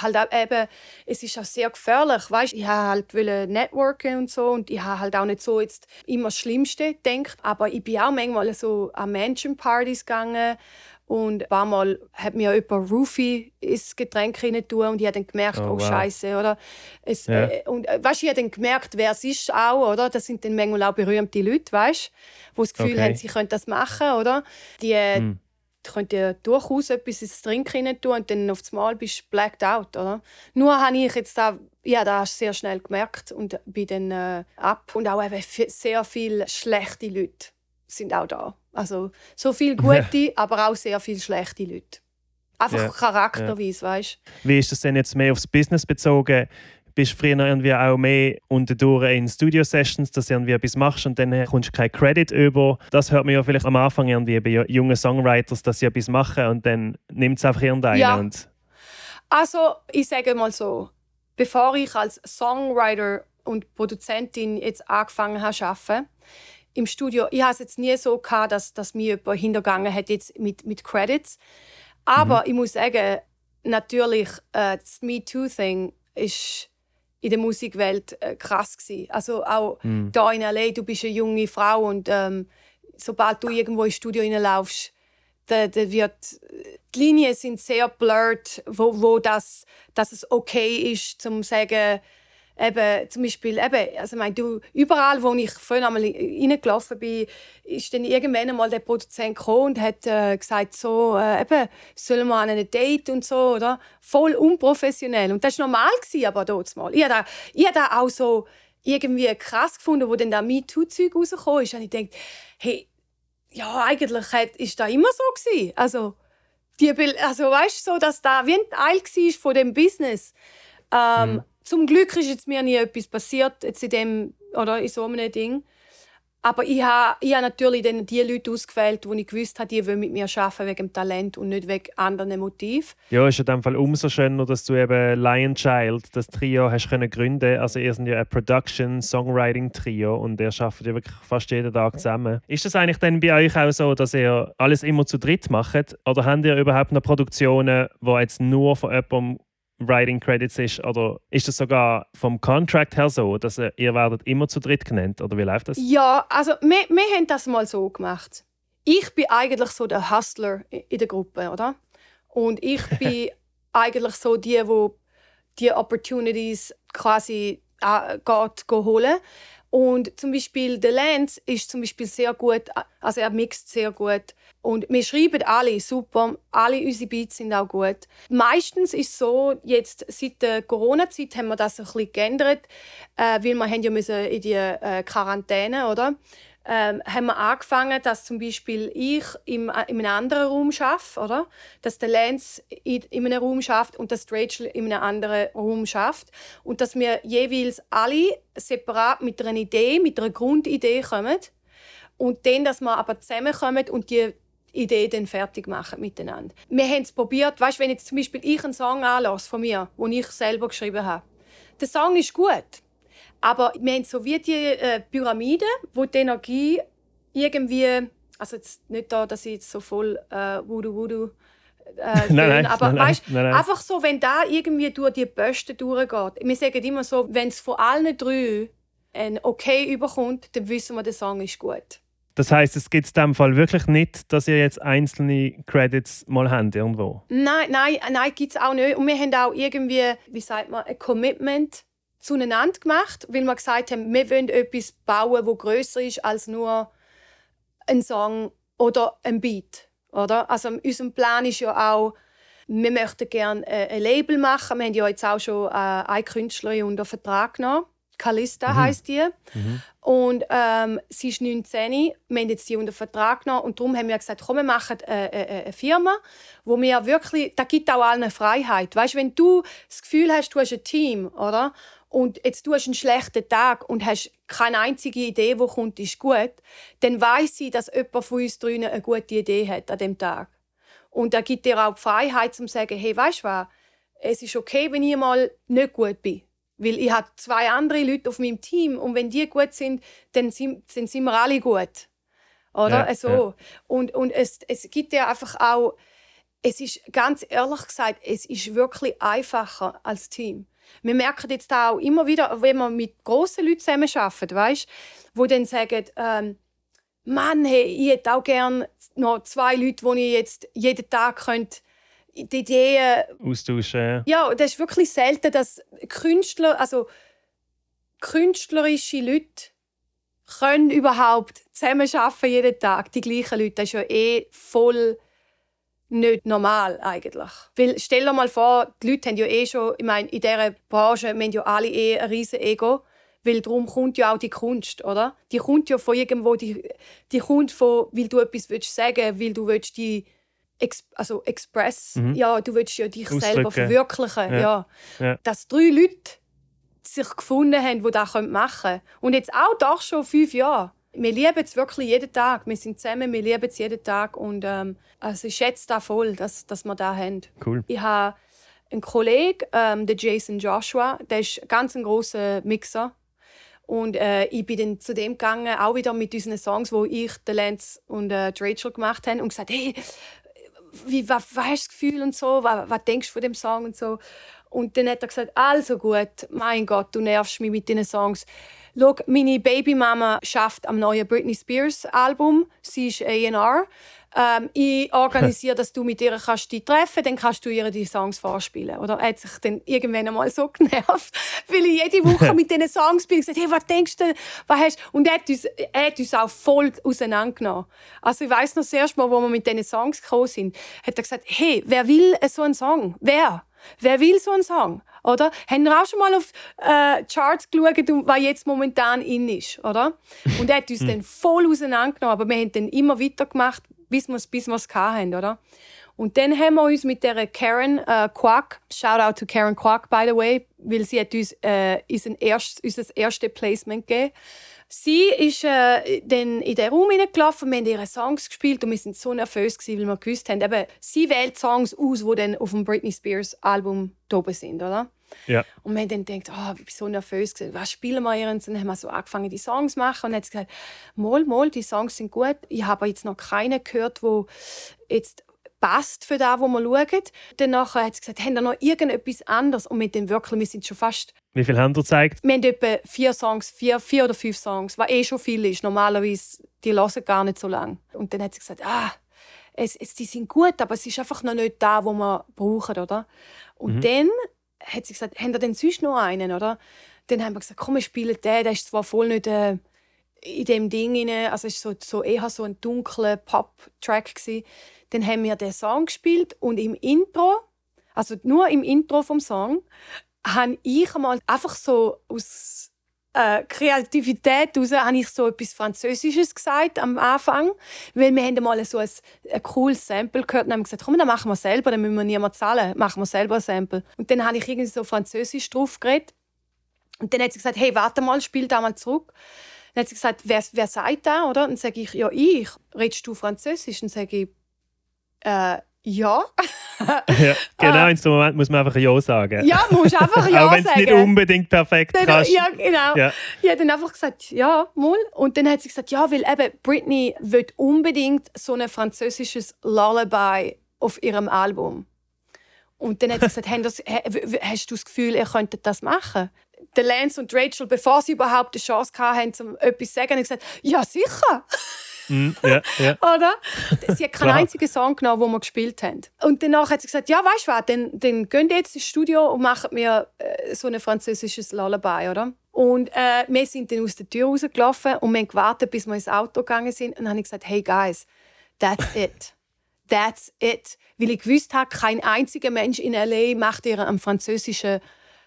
Halt eben, es ist auch sehr gefährlich, weißt? Ich wollte halt networken und so und ich habe halt auch nicht so jetzt immer das Schlimmste gedacht, aber ich bin auch manchmal so an Menschenpartys gegangen und ein paar Mal hat mir jemand Roofie ins Getränk rein und ich habe dann gemerkt, oh, oh wow. Scheiße, oder? Es, ja. äh, und äh, weißt, ich habe dann gemerkt, wer es ist auch, oder? Das sind dann manchmal auch berühmte Leute, weißt? Die das Gefühl okay. haben, sie können das machen, oder? Die, hm könnte ja durchaus etwas ins Trinken rein tun und dann auf Mal bist du blacked out, oder? Nur habe ich jetzt da, ja, da hast sehr schnell gemerkt und bin dann äh, ab. Und auch eben sehr viele schlechte Leute sind auch da. Also so viele gute, aber auch sehr viele schlechte Leute. Einfach ja. charakterweise, ja. weißt Wie ist das denn jetzt mehr aufs Business bezogen? bist früher irgendwie auch mehr unterdurch in Studio-Sessions, dass du irgendwie etwas machst und dann kommst du keinen Credit über. Das hört man ja vielleicht am Anfang irgendwie bei jungen Songwriters, dass sie etwas machen und dann nimmt es einfach irgendeinen. Ja. Und also, ich sage mal so, bevor ich als Songwriter und Produzentin jetzt angefangen habe zu arbeiten, im Studio, ich habe es jetzt nie so gehabt, dass, dass mir jemand hintergangen hat jetzt mit, mit Credits. Aber mhm. ich muss sagen, natürlich, äh, das Me Too-Thing ist in der Musikwelt äh, krass gewesen. Also auch mhm. da in LA, du bist eine junge Frau und ähm, sobald du irgendwo ins Studio reinlaufst, da, da wird die Linien sind sehr blurred, wo, wo das, dass es okay ist, zum sagen eben, zum Beispiel, eben, also mein, du, überall, wo ich vorhin einmal reingelaufen bin, ist dann irgendwann einmal der Produzent gekommen und hat äh, gesagt, so, äh, eben, sollen wir an ein Date und so, oder? Voll unprofessionell. Und das war normal, gewesen, aber dort mal. Ich habe das, auch so irgendwie krass gefunden, wo dann das MeToo-Zeug rausgekommen ist. Und ich dachte, hey, ja, eigentlich hat, ist das immer so gewesen. Also, die, also weißt du, so, dass da wie ein Teil war von dem Business. Ähm, mhm. Zum Glück ist jetzt mir nie etwas passiert jetzt in dem oder in so einem Ding. Aber ich habe, ich habe natürlich dann die Leute ausgewählt, wo ich gewusst habe, die wollen mit mir arbeiten wegen dem Talent und nicht wegen anderen Motiven. Ja, ist in dem Fall umso schöner, dass du eben Lion Child, das Trio, hast können gründen. Also ihr seid ja ein Production-Songwriting-Trio und ihr arbeitet ja wirklich fast jeden Tag zusammen. Ist das eigentlich dann bei euch auch so, dass ihr alles immer zu dritt macht? Oder habt ihr überhaupt noch Produktionen, die jetzt nur von jemandem Writing Credits ist? Oder ist das sogar vom Contract her so, dass ihr werdet immer zu dritt genannt? Oder wie läuft das? Ja, also wir, wir haben das mal so gemacht. Ich bin eigentlich so der Hustler in der Gruppe, oder? Und ich bin eigentlich so die, wo die Opportunities quasi äh, geht holen. Und zum Beispiel der Lance ist zum Beispiel sehr gut, also er mixt sehr gut. Und wir schreiben alle super, alle unsere Beats sind auch gut. Meistens ist es so, jetzt seit der Corona-Zeit haben wir das ein bisschen geändert, äh, weil wir haben ja müssen in die äh, Quarantäne, oder? ähm, haben wir angefangen, dass zum Beispiel ich im, äh, in einem anderen Raum schaffe, oder? Dass der Lance in, in einem Raum schafft und dass Rachel in einem anderen Raum schafft und dass wir jeweils alle separat mit einer Idee, mit einer Grundidee kommen und dann, dass wir aber zusammenkommen und die Idee dann fertig machen miteinander. Wir haben es probiert, weißt, wenn jetzt zum Beispiel ich einen Song anlasse von mir, den ich selber geschrieben habe, der Song ist gut, aber wir haben so wie die äh, Pyramide, wo die Energie irgendwie, also jetzt nicht da, dass ich jetzt so voll äh, Voodoo Voodoo äh, nein, nein, aber nein, weißt, nein, einfach so, wenn da irgendwie durch die Böste durchgeht. Wir sagen immer so, wenn es von allen drei ein Okay überkommt, dann wissen wir, der Song ist gut. Das heißt, es gibt in dem Fall wirklich nicht, dass ihr jetzt einzelne Credits mal habt irgendwo? Nein, nein, nein, gibt es auch nicht. Und wir haben auch irgendwie, wie sagt man, ein Commitment zueinander gemacht, weil wir gesagt haben, wir wollen etwas bauen, das größer ist als nur ein Song oder ein Beat. Oder? Also unser Plan ist ja auch, wir möchten gerne äh, ein Label machen. Wir haben ja jetzt auch schon äh, eine Künstlerin unter Vertrag genommen. Kalista mhm. heißt die. Mhm. Und ähm, sie ist 19. Wir haben jetzt die unter Vertrag genommen. Und darum haben wir gesagt, komm, wir machen eine, äh, eine, eine Firma, wo wir wirklich, da gibt auch allen Freiheit. Weißt, wenn du das Gefühl hast, du hast ein Team, oder? und jetzt du hast einen schlechten Tag und hast keine einzige Idee, die kommt, ist gut, dann weiß ich, dass jemand von uns drinnen eine gute Idee hat an dem Tag. Und da gibt dir auch die Freiheit, zu sagen, hey, weißt du was, es ist okay, wenn ich mal nicht gut bin. Weil ich habe zwei andere Leute auf meinem Team und wenn die gut sind, dann sind, dann sind wir alle gut. Oder? Ja, so. Ja. Und, und es, es gibt ja einfach auch, es ist ganz ehrlich gesagt, es ist wirklich einfacher als Team. Wir merken jetzt auch immer wieder, wenn wir mit großen Leuten zusammenarbeiten, weißt, wo dann sagen, ähm, Mann, hey, ich hätte auch gerne noch zwei Leute, die ich jetzt jeden Tag könnte die Ideen austauschen. Ja, das ist wirklich selten, dass Künstler, also künstlerische Leute können überhaupt zusammenarbeiten jeden Tag. Die gleichen Leute, das ist ja eh voll nicht normal eigentlich. Weil stell dir mal vor, die Leute haben ja eh schon, ich meine, in dieser Branche haben ja alle eh ein riesen Ego, weil darum kommt ja auch die Kunst, oder? Die kommt ja von irgendwo, die, die kommt von, weil du etwas willst sagen, weil du willst die Ex also express, mhm. ja, du willst ja dich Ausdrücken. selber verwirklichen, ja. ja. Dass drei Leute sich gefunden haben, die das machen können. Und jetzt auch doch schon fünf Jahre. Wir lieben es wirklich jeden Tag. Wir sind zusammen, wir lieben es jeden Tag. Und ähm, also ich schätze das voll, dass, dass wir das haben. Cool. Ich habe einen Kollegen, ähm, der Jason Joshua, der ist ein ganz großer Mixer. Und äh, ich bin dann zu dem gegangen, auch wieder mit unseren Songs, wo ich, der Lance und äh, Rachel gemacht haben und gesagt, hey, wie, was, was hast du das Gefühl und so, was, was denkst du von dem Song und so. Und dann hat er gesagt, also gut, mein Gott, du nervst mich mit deinen Songs. Schau, meine Babymama schafft am neuen Britney Spears Album. Sie ist A&R. Ähm, ich organisiere, dass du mit ihr kannst dich treffen dann kannst du ihr die Songs vorspielen. Oder er hat sich dann irgendwann einmal so genervt, weil ich jede Woche mit diesen Songs bin und gesagt hey, was denkst du, was hast Und er hat uns, er hat uns auch voll auseinandergenommen. Also ich weiß noch das erste Mal, wo wir mit diesen Songs gekommen sind, hat er gesagt, hey, wer will so einen Song? Wer? Wer will so einen Song? Oder? Haben wir auch schon mal auf äh, Charts geschaut, was jetzt momentan in ist? Oder? Und er hat uns hm. dann voll auseinandergenommen. Aber wir haben dann immer weitergemacht, bis wir es bis hatten. Oder? Und dann haben wir uns mit der Karen äh, Quack, shout out to Karen Quack, by the way, weil sie hat uns äh, erst, unser erstes Placement gegeben Sie ist äh, dann in den Raum hineingelaufen, wir haben ihre Songs gespielt und wir waren so nervös, gewesen, weil wir gewusst haben, eben, sie wählt Songs aus, die dann auf dem Britney Spears Album oben sind, oder? Ja. Und wir haben dann gedacht, oh, ich bin so nervös, was spielen wir ihr? Und dann haben wir so angefangen, die Songs zu machen und dann hat sie gesagt, mal, mal, die Songs sind gut. Ich habe jetzt noch keinen gehört, wo jetzt passt für das, was wir schauen. Danach hat sie gesagt, haben wir noch irgendetwas anderes? Und mit dem wirklich, wir sind schon fast... Wie viele haben ihr gezeigt? Wir haben etwa vier Songs, vier, vier oder fünf Songs, was eh schon viel ist. Normalerweise, die hören gar nicht so lange. Und dann hat sie gesagt, ah, es, es, die sind gut, aber es ist einfach noch nicht da, wo wir brauchen, oder? Und mhm. dann hat sie gesagt, haben wir denn sonst noch einen, oder? Dann haben wir gesagt, komm, wir spielen den, der ist zwar voll nicht... Äh, in dem Ding rein, also es war so, so eher so ein dunkler Pop-Track. Dann haben wir den Song gespielt und im Intro, also nur im Intro vom Song, habe ich mal einfach so aus äh, Kreativität heraus habe ich so etwas Französisches gesagt am Anfang, weil wir haben mal so ein, ein cooles Sample gehört und haben gesagt, komm, dann machen wir selber, dann müssen wir niemand zahlen, machen wir selber ein Sample. Und dann habe ich irgendwie so Französisch drauf geredet und dann hat sie gesagt, hey, warte mal, spiel da mal zurück. Dann hat sie gesagt, wer, wer sagt da, oder? Und dann sage ich, ja, ich. Redest du Französisch? Und sage ich, äh, ja. ja. Genau, in so einem Moment muss man einfach Ja sagen. Ja, muss einfach Ja sagen. Auch wenn es nicht unbedingt perfekt dann, kannst. Ja, genau. Ja. Ich habe dann einfach gesagt, ja, mal. Und dann hat sie gesagt, ja, weil eben Britney will unbedingt so ein französisches Lullaby auf ihrem Album. Und dann hat sie gesagt, hast du das Gefühl, ihr könntet das machen? der Lance und Rachel, bevor sie überhaupt die Chance hatten, um etwas zu sagen, haben gesagt, ja sicher. Mm, yeah, yeah. Oder? Sie hat keinen einzigen Song genommen, den wir gespielt haben. Und danach hat sie gesagt, ja, weißt du was, dann, dann gehen jetzt ins Studio und machen mir äh, so ein französisches Lullaby, oder? Und äh, wir sind dann aus der Tür rausgelaufen und wir haben gewartet, bis wir ins Auto gegangen sind. Und dann habe ich gesagt, hey guys, that's it. That's it. Weil ich gewusst habe, kein einziger Mensch in L.A. macht ihr einen französischen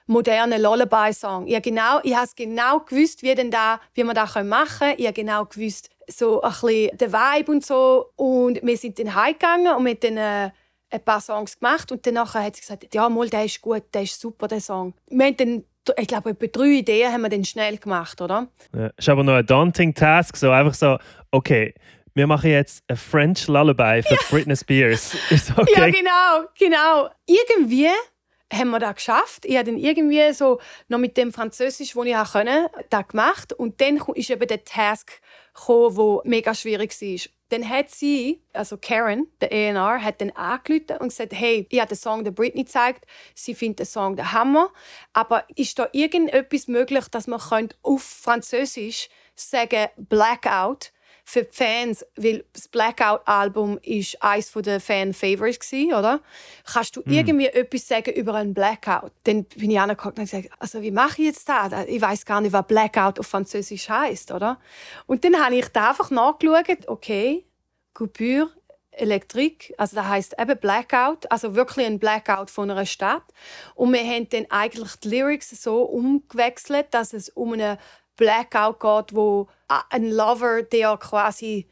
modernen Lullaby-Song. Ich habe genau, ich habe genau gewusst, wie, denn da, wie man das machen können. Ich habe genau gewusst, so ein bisschen den Vibe und so. Und wir sind dann heimgegangen und mit den äh, ein paar Songs gemacht und danach hat sie gesagt, ja, mal, der ist gut, der ist super, der Song. Wir haben dann ich glaube, etwa drei Ideen haben wir dann schnell gemacht, oder? Ja, ist aber noch ein daunting Task, so einfach so, okay, wir machen jetzt ein French Lullaby für ja. Britney Spears. Ist okay? Ja, genau, genau. Irgendwie haben wir das geschafft. Ich habe dann irgendwie so noch mit dem Französisch, das ich können, das gemacht. Und dann ist eben der Task gekommen, der mega schwierig war. Dann hat sie, also Karen, der A&R, hat dann angerufen und gesagt, hey, ich habe den Song der Britney gezeigt, sie findet den Song der Hammer, aber ist da irgendetwas möglich, dass man auf Französisch sagen Blackout für die Fans, weil das Blackout-Album ist eines der Fan-Favorites oder? Kannst du mm. irgendwie etwas sagen über einen Blackout? Dann bin ich angeguckt und gesagt, also wie mache ich jetzt das? Ich weiß gar nicht, was Blackout auf Französisch heißt, oder? Und dann habe ich da einfach nachgeschaut, okay, Coupure, Elektrik, also das heißt eben Blackout, also wirklich ein Blackout von einer Stadt. Und wir haben dann eigentlich die Lyrics so umgewechselt, dass es um eine Blackout geht, wo ein Lover, der quasi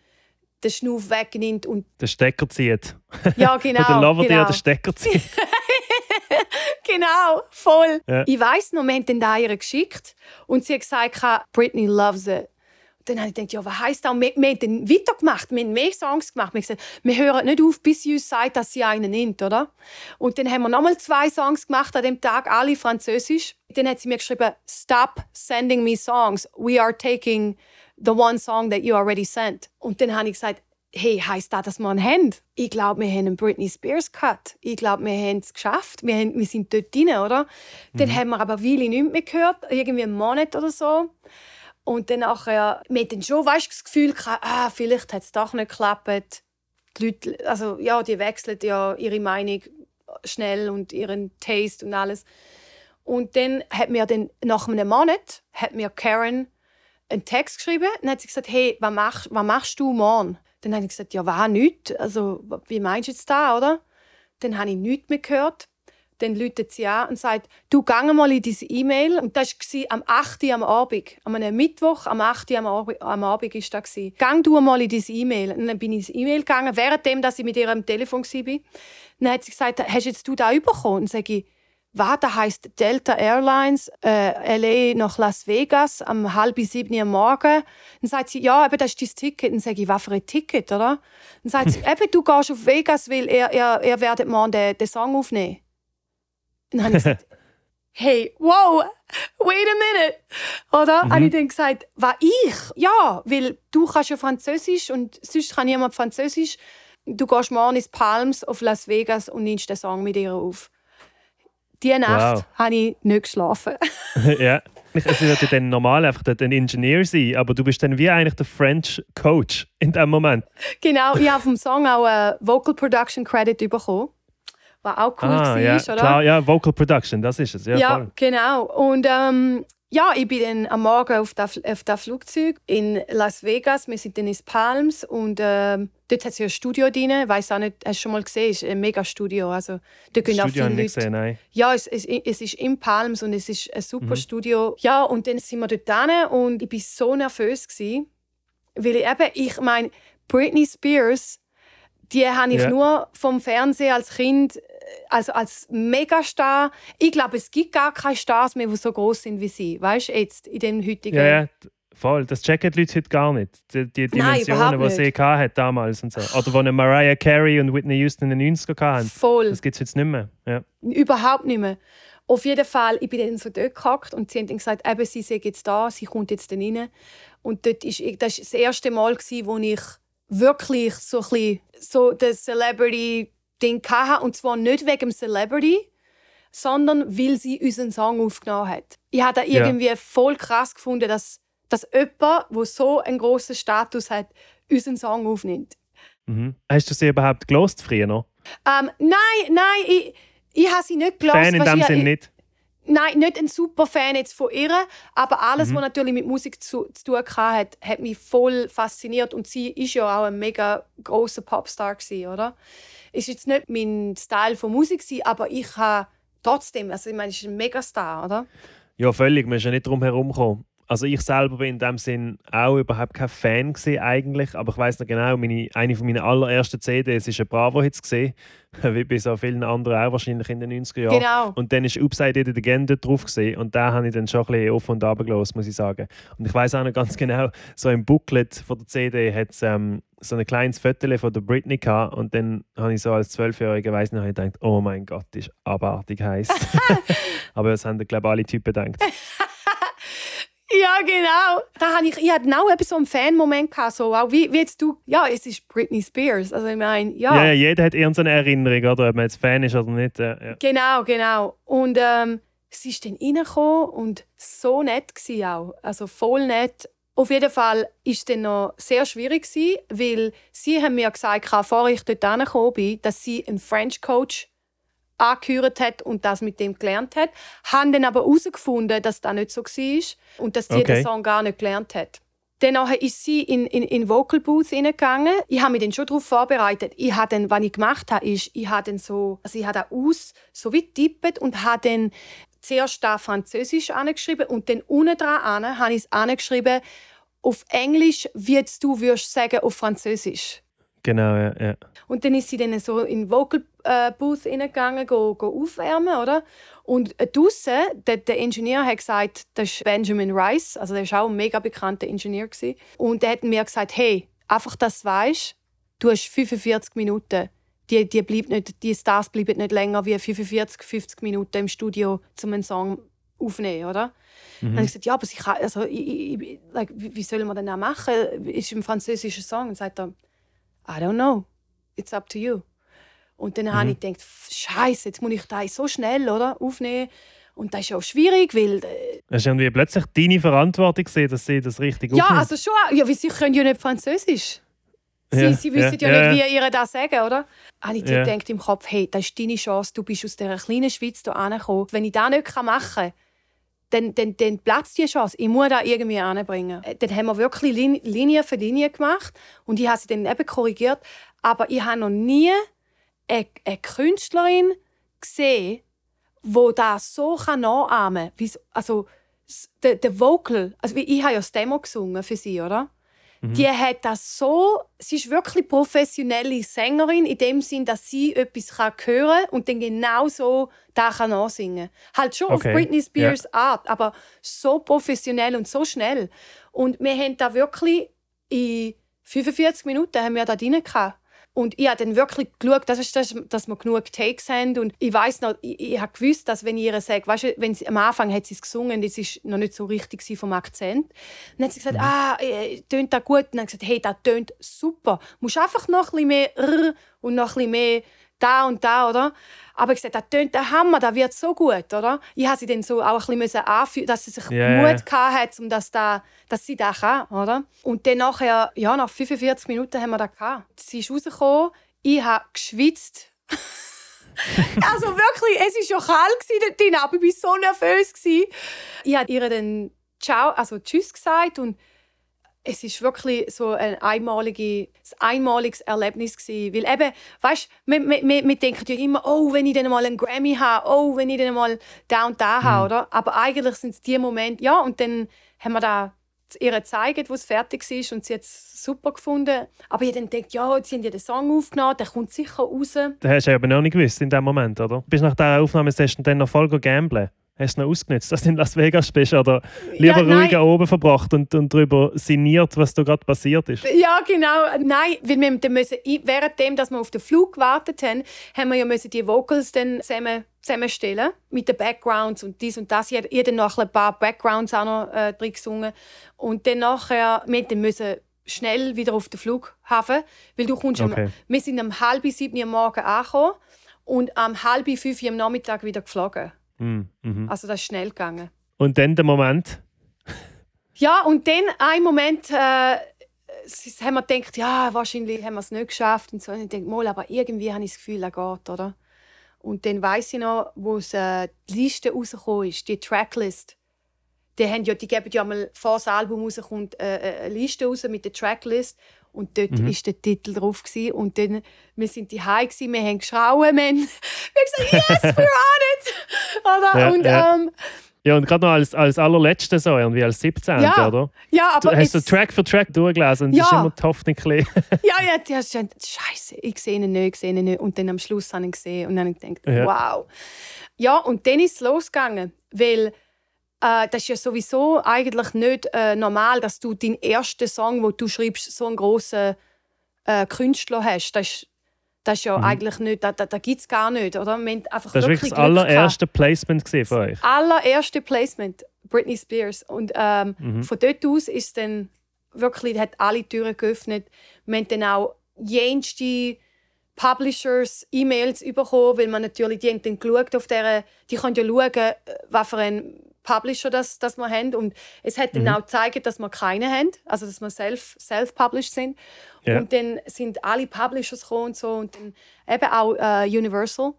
den Schnuff wegnimmt und den Stecker zieht. Ja, genau. der Lover, genau. der den Stecker zieht. genau, voll. Ja. Ich weiß noch, wir haben den da ihr geschickt und sie hat gesagt, Britney loves it dann habe ich gedacht, ja, was heisst das? Wir, wir haben dann weitergemacht, wir haben mehr Songs gemacht. Wir haben gesagt, wir hören nicht auf, bis sie uns sagt, dass sie einen nimmt, oder? Und dann haben wir nochmal zwei Songs gemacht an dem Tag, alle französisch. Dann hat sie mir geschrieben, stop sending me songs. We are taking the one song that you already sent. Und dann habe ich gesagt, hey, heisst das, dass wir einen haben? Ich glaube, wir haben einen Britney Spears Cut. Ich glaube, wir haben es geschafft. Wir, haben, wir sind dort drin, oder? Mhm. Dann haben wir aber Weile nicht mehr gehört, irgendwie einen Monat oder so. Und dann nachher, wir hatten schon weißt, das Gefühl, ah, vielleicht hat es doch nicht geklappt. Die Leute, also, ja, die wechseln ja ihre Meinung schnell und ihren Taste und alles. Und dann hat mir dann, nach einem Monat hat mir Karen einen Text geschrieben. Dann hat sie gesagt, hey, was machst, was machst du morgen? Dann habe ich gesagt, ja, was, nichts. Also, wie meinst du jetzt da, oder? Dann habe ich nichts mehr gehört dann läutet sie an und sagt, du gang mal in diese E-Mail. Und das war am 8. Uhr am Abend. Am Mittwoch, am 8. Uhr am Abend, am Abend ist das. Gang du mal in diese E-Mail. Und dann bin ich in diese E-Mail gegangen, währenddem, dass ich mit ihr am Telefon war. Dann hat sie gesagt, hast jetzt du da bekommen? Und sage ich, was, das heisst Delta Airlines, äh, LA nach Las Vegas am halb sieben Uhr morgen. Dann sagt sie, ja, eben, das ist dein Ticket. Dann sage ich, was für ein Ticket, oder? Dann sagt sie, eben, du gehst auf Vegas, weil ihr, ihr, ihr werdet morgen den, den Song aufnehmen. Dann habe ich gesagt, hey, wow, wait a minute. Oder? Mhm. Habe ich dann gesagt, war ich? Ja, weil du kannst ja Französisch und sonst kann niemand Französisch. Du gehst morgen ins Palms auf Las Vegas und nimmst den Song mit ihr auf. Diese Nacht wow. habe ich nicht geschlafen. ja. Es wird ja dann normal einfach ein Ingenieur sein, aber du bist dann wie eigentlich der French Coach in dem Moment. Genau, ich habe vom Song auch einen Vocal Production Credit bekommen was auch cool ah, war, ja, oder? Klar, ja, Vocal Production, das ist es. Ja, ja genau. Und ähm, ja, ich bin dann am Morgen auf dem auf das Flugzeug in Las Vegas. Wir sind dann in Palms und äh, dort hat es ja ein Studio drin. Ich weiß auch nicht, hast du schon mal gesehen? Es ist ein Mega-Studio. Also, da gehen Studio auch viele Leute. Gesehen, nein. Ja, es, es, es ist in Palms und es ist ein super mhm. Studio. Ja, und dann sind wir dort hin und ich war so nervös. Gewesen, weil ich eben, ich meine, Britney Spears die habe ich ja. nur vom Fernsehen als Kind, also als Megastar. Ich glaube, es gibt gar keine Stars mehr, die so groß sind wie sie. Weißt du, jetzt in dem heutigen. Ja, ja, voll. Das checken die Leute heute gar nicht. Die, die Dimensionen, die sie hat damals und so. Oder eine Mariah Carey und Whitney Houston in den 90er hatten. Voll. Das gibt es jetzt nicht mehr. Ja. Überhaupt nicht mehr. Auf jeden Fall, ich bin dann so dort gehackt und sie haben dann gesagt, eben, sie sei jetzt da, sie kommt jetzt dann rein. Und dort ist, das war das erste Mal, wo ich wirklich so ein bisschen so das Celebrity-Ding hatte. Und zwar nicht wegen dem Celebrity, sondern weil sie unseren Song aufgenommen hat. Ich habe das irgendwie ja. voll krass gefunden, dass, dass jemand, der so einen grossen Status hat, unseren Song aufnimmt. Mhm. Hast du sie überhaupt gelost früher noch? Ähm, nein, nein, ich, ich habe sie nicht gelost. Fan in dem Sinne nicht? Nein, nicht ein super Fan jetzt von ihr, aber alles, mhm. was natürlich mit Musik zu, zu tun hat, hat mich voll fasziniert. Und sie ist ja auch ein mega großer Popstar gewesen, oder? Ist jetzt nicht mein Style von Musik aber ich habe trotzdem, also ich meine, sie ist ein Megastar, oder? Ja, völlig. Man ist ja nicht drum herum gekommen. Also ich selber bin in dem Sinn auch überhaupt kein Fan gewesen, eigentlich, aber ich weiß noch genau, meine, eine von meinen allerersten CDs ist ein Bravo-Hits gesehen, wie bei so vielen anderen auch wahrscheinlich in den 90er Jahren. Genau. Und dann ist Upside It Again dort drauf gesehen und da habe ich dann schon ein bisschen auf und ab gelassen, muss ich sagen. Und ich weiß auch noch ganz genau, so im Booklet von der CD hat es ähm, so ein kleines Foto von der Britney gehabt und dann habe ich so als Zwölfjähriger weiß noch gedacht, oh mein Gott, das ist abartig heiß. aber das haben glaube ich alle Typen gedacht. Ja, genau. Da hatte ich, ich hatte auch so einen Fan-Moment gehabt, so, auch wie, wie jetzt du, ja, es ist Britney Spears. Also ich meine, ja. Ja, ja jeder hat irgendeine Erinnerung, oder, ob man jetzt Fan ist oder nicht. Ja. Genau, genau. Und ähm, sie ist dann reingekommen und so nett war auch. Also voll nett. Auf jeden Fall war es dann noch sehr schwierig, weil sie haben mir gesagt, bevor ich dort angekommen bin, dass sie einen French Coach angehört hat und das mit dem gelernt hat, haben dann aber herausgefunden, dass das nicht so war und dass sie okay. den Song gar nicht gelernt hat. Dann ist sie in in, in Vocal Booth hineingegangen. Ich habe mich dann schon darauf vorbereitet. Ich habe dann, was ich gemacht habe, ist, ich habe dann so, also ich habe aus so wie tippet und habe dann zuerst da Französisch angeschrieben und dann unten dran habe ich es angeschrieben auf Englisch, wie du würdest sagen auf Französisch. Genau, ja, ja. Und dann ist sie dann so in den Vocal äh, Booth hineingegangen, go, go aufwärmen, oder? Und äh, draussen, der, der Ingenieur hat gesagt, das ist Benjamin Rice, also der war auch ein mega bekannter Ingenieur. Gewesen. Und der hat mir gesagt, hey, einfach, dass du weißt, du hast 45 Minuten. Die, die, bleibt nicht, die Stars bleiben nicht länger wie 45, 50 Minuten im Studio, um einen Song aufzunehmen, oder? Mhm. Dann habe ich gesagt, ja, aber ich kann, also, ich, ich, like, wie soll man denn das machen? Ist ein französischer Song? Und sagt er, I don't know. It's up to you. Und dann mhm. habe ich gedacht, Scheiße, jetzt muss ich das so schnell oder, aufnehmen. Und das ist auch schwierig, weil... Äh, es ist irgendwie plötzlich deine Verantwortung, gesehen, dass sie das richtig Ja, also schon. Ja, weil sie können ja nicht Französisch. Sie, ja, sie wissen ja, ja, nicht, wie ihr das sagen, oder? Habe ich ja. gedacht im Kopf, hey, das ist deine Chance, du bist aus dieser kleinen Schweiz hier angekommen. Wenn ich das nicht machen kann, dann, dann, dann platzt die Chance. Ich muss das irgendwie anbringen. Äh, dann haben wir wirklich Linie für Linie gemacht und ich habe sie dann eben korrigiert. Aber ich habe noch nie eine, eine Künstlerin gesehen, die das so nachahmen kann. Also, der, der Vocal, also ich habe ja das Demo gesungen für sie, oder? Mhm. Die hat das so, sie ist wirklich professionelle Sängerin in dem Sinn, dass sie etwas kann hören und dann genau so da kann ansingen. Halt schon okay. auf Britney Spears ja. Art, aber so professionell und so schnell. Und wir haben da wirklich in 45 Minuten haben wir da drin gehabt. Und ich habe dann wirklich geschaut, dass, dass, dass wir genug Takes haben. Und ich weiß noch, ich, ich habe gewusst, dass wenn ich ihr sage, weißt du, wenn sie, am Anfang hat sie es gesungen, das ist noch nicht so richtig vom Akzent. Dann hat sie gesagt, mhm. ah, äh, tönt das gut? Und dann hat sie gesagt, hey, das tönt super. Du musst einfach noch ein bisschen mehr und noch ein bisschen mehr da und da, oder? Aber ich gesagt, das tönt der Hammer, das wird so gut, oder? Ich habe sie dann so auch ein bisschen anfühlen, dass sie sich yeah. Mut hatte, um das da, dass sie das kann, oder? Und dann nachher, ja, nach 45 Minuten haben wir das gehabt. Sie ist rausgekommen, ich habe geschwitzt. also wirklich, es war schon kalt dort drin, aber ich war so nervös. Ich habe ihr dann Ciao, also Tschüss gesagt und es ist wirklich so ein einmaliges, einmaliges Erlebnis gewesen. Weil eben, weißt, wir, wir, wir denken ja immer, oh, wenn ich dann mal einen Grammy habe, oh, wenn ich dann mal da und da habe, mhm. oder? Aber eigentlich sind es die Momente, ja, und dann haben wir da ihr gezeigt, wo es fertig ist und sie hat es super gefunden. Aber ich dann denkt, ja, jetzt haben ja den Song aufgenommen, der kommt sicher raus. Das hast du aber noch nicht gewusst in dem Moment, oder? Bist nach dieser Aufnahmesession dann noch voll gamblen? Hast du noch ausgenutzt, dass du in Las Vegas bist? Oder lieber ja, ruhig oben verbracht und, und darüber sinniert, was da gerade passiert ist? Ja, genau. Nein, weil wir müssen, währenddem, dass wir auf den Flug gewartet haben, haben wir ja müssen die Vocals dann zusammen, zusammenstellen mit den Backgrounds und dies und das. Ich habe dann noch ein paar Backgrounds auch noch äh, drin gesungen. Und dann nachher, wir müssen schnell wieder auf den Flughafen, weil du kommst okay. am, wir sind um halb sieben Uhr morgens angekommen und um halb fünf Uhr am Nachmittag wieder geflogen. Mm, mhm. Also das ist schnell gegangen. Und dann der Moment? ja, und dann ein Moment, äh, haben wir gedacht, ja, wahrscheinlich haben wir es nicht geschafft. Und so. Und ich denke, mal, aber irgendwie habe ich das Gefühl, er geht, oder? Und dann weiß ich noch, wo es, äh, die Liste rausgekommen ist, die Tracklist. Die, haben ja, die geben ja mal, vor das Album rauskommt, äh, äh, eine Liste raus mit der Tracklist. Und dort mhm. ist der Titel drauf. Gewesen. Und dann, wir sind die High wir haben geschrauen, wir haben, gesagt, yes, we're on it! Oder? Ja, und, ja. Ähm, Ja, und gerade noch als, als allerletzte so, irgendwie als 17. Ja, oder? Ja, aber Du hast jetzt- Track für Track durchgelesen und Ja. das ist immer die Hoffnung. Ja, ja, die hast gesagt, Scheiße, ich sehe ihn nicht, ich sehe ihn nicht. Und dann am Schluss habe ich ihn gesehen und dann habe ich gedacht, Ja. wow. Ja, und dann ist es losgegangen, weil äh, das ist ja sowieso eigentlich nicht äh, normal, dass du deinen ersten Song, wo du schreibst, so einen grossen äh, Künstler hast. Das ist, das ist ja eigentlich nicht, das, das, das gibt es gar nicht, oder? Wir haben einfach Mhm. Das war wirklich das Glück gehabt. allererste Placement für euch. allererste Placement Britney Spears und ähm, Mhm. von dort aus ist dann wirklich hat alle Türen geöffnet. Wir haben dann auch jenste Publishers E-Mails bekommen, weil man natürlich die haben dann geschaut auf der, die können ja schauen, äh, was für ein Publisher das, das wir haben und es hat Mhm. dann auch gezeigt, dass wir keine haben, also dass wir self self published sind. Ja. Und dann sind alle Publishers gekommen und so und dann eben auch äh, Universal.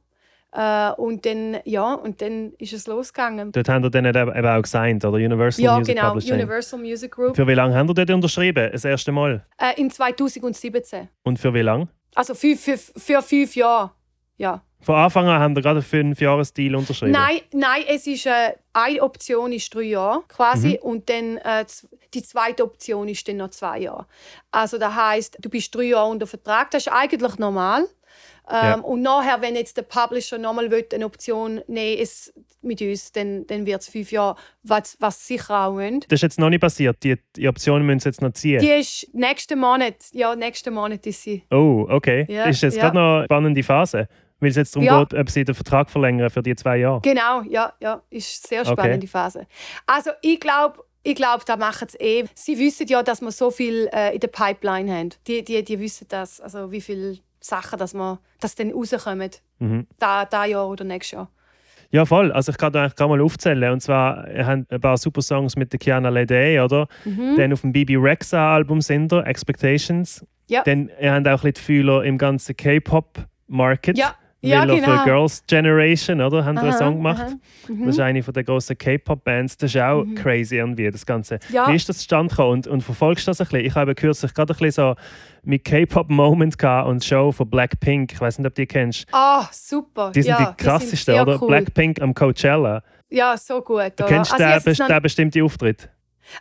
Äh, und dann ja und dann ist es losgegangen. Dort haben ihr dann eben auch gesigned, oder? Universal Ja, Music genau, Publishing. Universal Music Group. Für wie lange haben ihr dort unterschrieben? Das erste Mal? Äh, in 2017. Und für wie lange? Also für, für, für fünf Jahre. Ja. Von Anfang an haben ihr gerade einen fünf Jahres Deal unterschrieben? Nein, nein, es ist äh, eine Option ist drei Jahre quasi Mhm. und dann äh, die zweite Option ist dann noch zwei Jahre. Also das heißt, du bist drei Jahre unter Vertrag. Das ist eigentlich normal. Ähm, Ja. Und nachher, wenn jetzt der Publisher nochmal eine Option nehmen es mit uns, dann, dann wird es fünf Jahre, was, was sicher auch wollen. Das ist jetzt noch nicht passiert. Die, die Optionen müssen sie jetzt noch ziehen. Die ist nächsten Monat, ja, nächsten Monat ist sie. Oh, okay. Ja, ist jetzt ja. gerade noch eine spannende Phase? Weil es jetzt darum Ja. geht, ob sie den Vertrag verlängern für die zwei Jahre. Genau, ja, ja, ist eine sehr Okay. spannende Phase. Also ich glaube, ich glaube, da machen sie eh. Sie wissen ja, dass wir so viel äh, in der Pipeline haben. Die, die, die wissen das, also wie viele Sachen, dass wir, dass dann rauskommen, Mhm. da, da Jahr oder nächstes Jahr. Ja, voll. Also ich kann da eigentlich gerade mal aufzählen. Und zwar ihr habt ein paar super Songs mit der Kiana Lede, oder? Mhm. Dann auf dem Bibi Rexa Album sind ihr, Expectations. Ja. Dann ihr habt auch ein bisschen die Fühler im ganzen K-Pop-Market. Ja, ja, Will of genau. a Girls Generation, oder? Haben ihr einen Aha, Song gemacht. aha. Mhm. Das ist eine von der grossen K-Pop-Bands. Das ist auch crazy irgendwie, das Ganze. Ja. Wie ist das zustande gekommen? Und, und verfolgst du das ein bisschen? Ich habe kürzlich gerade ein bisschen so mit K-Pop-Moment gehabt und Show von Blackpink. Ich weiß nicht, ob du die kennst. Ah, super. Die sind ja, die krassesten, oder? Cool. Blackpink am Coachella. Ja, so gut. Du kennst Also den, den bestimmten Auftritt?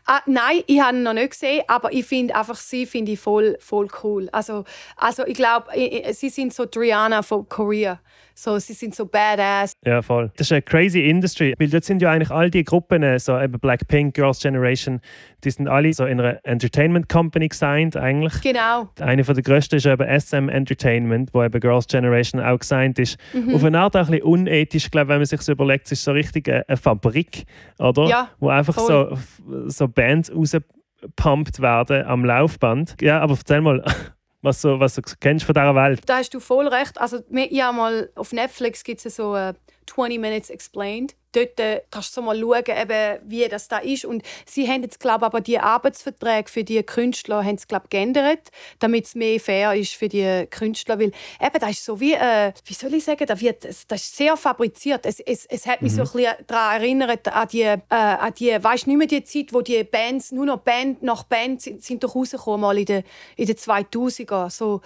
Ah, nein, ich habe ihn noch nicht gesehen, aber ich finde einfach sie finde ich voll, voll cool. Also, also ich glaube, sie sind so Triana von Korea. So, sie sind so badass. Ja, voll. Das ist eine crazy Industry, weil dort sind ja eigentlich all die Gruppen, äh, so eben Blackpink, Girls' Generation, die sind alle so in einer Entertainment Company gesigned eigentlich. Genau. Eine von der grössten ist eben SM Entertainment, wo eben Girls' Generation auch gesigned ist. Mhm. Auf eine Art auch ein bisschen unethisch, glaube wenn man sich so überlegt, es ist so richtig eine, Fabrik, oder? Ja, wo einfach so, so Bands rausgepumpt werden am Laufband. Ja, aber erzähl mal, was, so, was du kennst von dieser Welt. Da hast du voll recht. Also, habe mal auf Netflix gibt es so äh, 20 Minutes Explained. Dort äh, kannst du so mal schauen, eben, wie das da ist. Und sie haben jetzt, glaube aber die Arbeitsverträge für die Künstler haben sie, glaub, geändert, damit es mehr fair ist für die Künstler. Weil eben, das ist so wie, äh, wie soll ich sagen, das, wird, das ist sehr fabriziert. Es, es, es hat mich so ein bisschen daran erinnert, an die, äh, an die weißt du, nicht mehr die Zeit, wo die Bands, nur noch Band nach Band sind, sind doch rausgekommen, mal in den, in den 2000er. So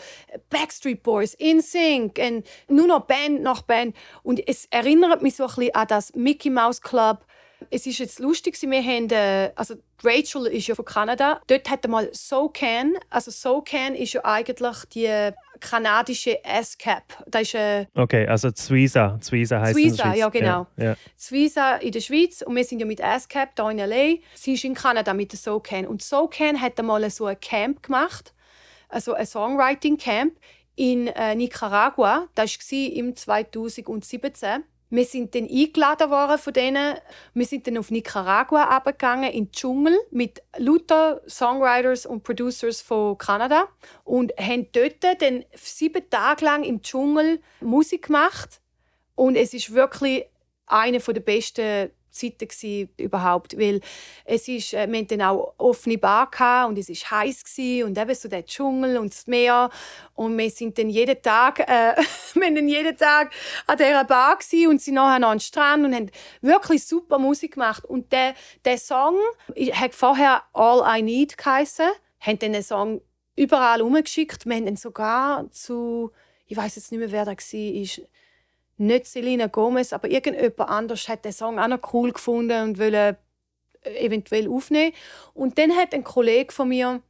Backstreet Boys, InSync, und nur noch Band nach Band. Und es erinnert mich so ein bisschen an das Mickey Mouse Club. Es ist jetzt lustig, wir haben, äh, also Rachel ist ja von Kanada. Dort hat mal SoCan. Also SoCan ist ja eigentlich die kanadische S-Cap. Das ist äh, Okay, also Zwiesa. Zwiesa heißt Zwiesa, ja, genau. Ja, ja. Suiza in der Schweiz und wir sind ja mit ASCAP hier in L.A. Sie ist in Kanada mit der SoCan. Und SoCan hat einmal so ein Camp gemacht, also ein Songwriting-Camp in äh, Nicaragua. Das war im 2017. Wir sind dann eingeladen worden von denen. Wir sind dann auf Nicaragua abgegangen in den Dschungel mit lauter Songwriters und Producers von Kanada und haben dort dann sieben Tage lang im Dschungel Musik gemacht. Und es ist wirklich eine der besten Zeiten gewesen, überhaupt, weil es ist, äh, wir hatten dann auch offene Bar gehabt und es ist heiß gewesen, und eben so der Dschungel und das Meer. Und wir sind dann jeden Tag, äh, wir dann jeden Tag an dieser Bar gewesen und sind nachher noch an den Strand und haben wirklich super Musik gemacht. Und der, der Song hat vorher All I Need geheißen, haben dann den Song überall umgeschickt, wir haben dann sogar zu, ich weiß jetzt nicht mehr wer da war, nicht Selena Gomez, aber irgendjemand anders hat den Song auch noch cool gefunden und wollte äh, eventuell aufnehmen. Und dann hat ein Kollege von mir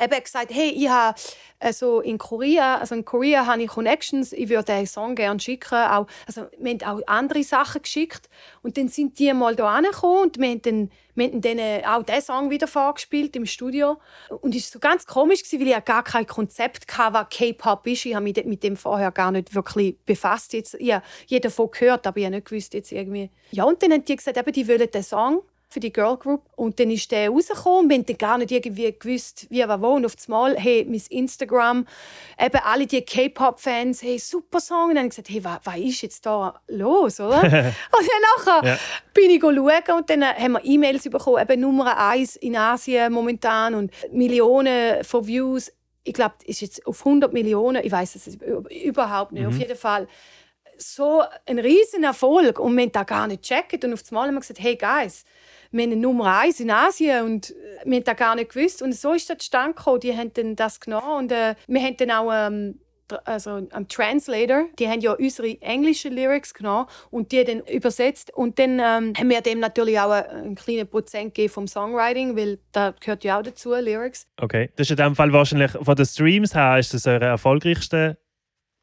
eben gesagt, hey, ich habe also in Korea, also in Korea habe ich Connections, ich würde den Song gerne schicken. Auch, also wir haben auch andere Sachen geschickt und dann sind die mal hier angekommen und wir haben dann, wir haben dann auch diesen Song wieder vorgespielt im Studio und es war so ganz komisch, weil ich gar kein Konzept hatte, was K-Pop ist. Ich habe mich mit dem vorher gar nicht wirklich befasst. Jetzt, ich habe jeder davon gehört, aber ich habe nicht gewusst, jetzt irgendwie. Ja, und dann haben die gesagt, eben, die wollen den Song für die Girl Group. Und dann ist der rausgekommen. Wir haben gar nicht irgendwie gewusst, wie er wo. Und auf einmal, hey, mein Instagram, eben alle die K-Pop-Fans, hey, super Song. Und dann habe ich gesagt, hey, was, was ist jetzt da los, oder? und dann nachher ja. bin ich schauen und dann haben wir E-Mails bekommen, eben Nummer eins in Asien momentan und Millionen von Views. Ich glaube, es ist jetzt auf 100 Millionen. Ich weiß es überhaupt nicht. Mhm. Auf jeden Fall so ein riesen Erfolg und wir haben das gar nicht gecheckt. Und auf einmal haben wir gesagt, hey Guys, wir haben Nummer eins in Asien und äh, wir haben das gar nicht gewusst. Und so ist das zustande gekommen. Die haben dann das genommen und äh, wir haben dann auch ähm, also am Translator, die haben ja unsere englischen Lyrics genommen und die dann übersetzt und dann ähm, haben wir dem natürlich auch einen kleinen Prozent gegeben vom Songwriting, weil da gehört ja auch dazu Lyrics. Okay, das ist in dem Fall wahrscheinlich von den Streams her ist das eure erfolgreichste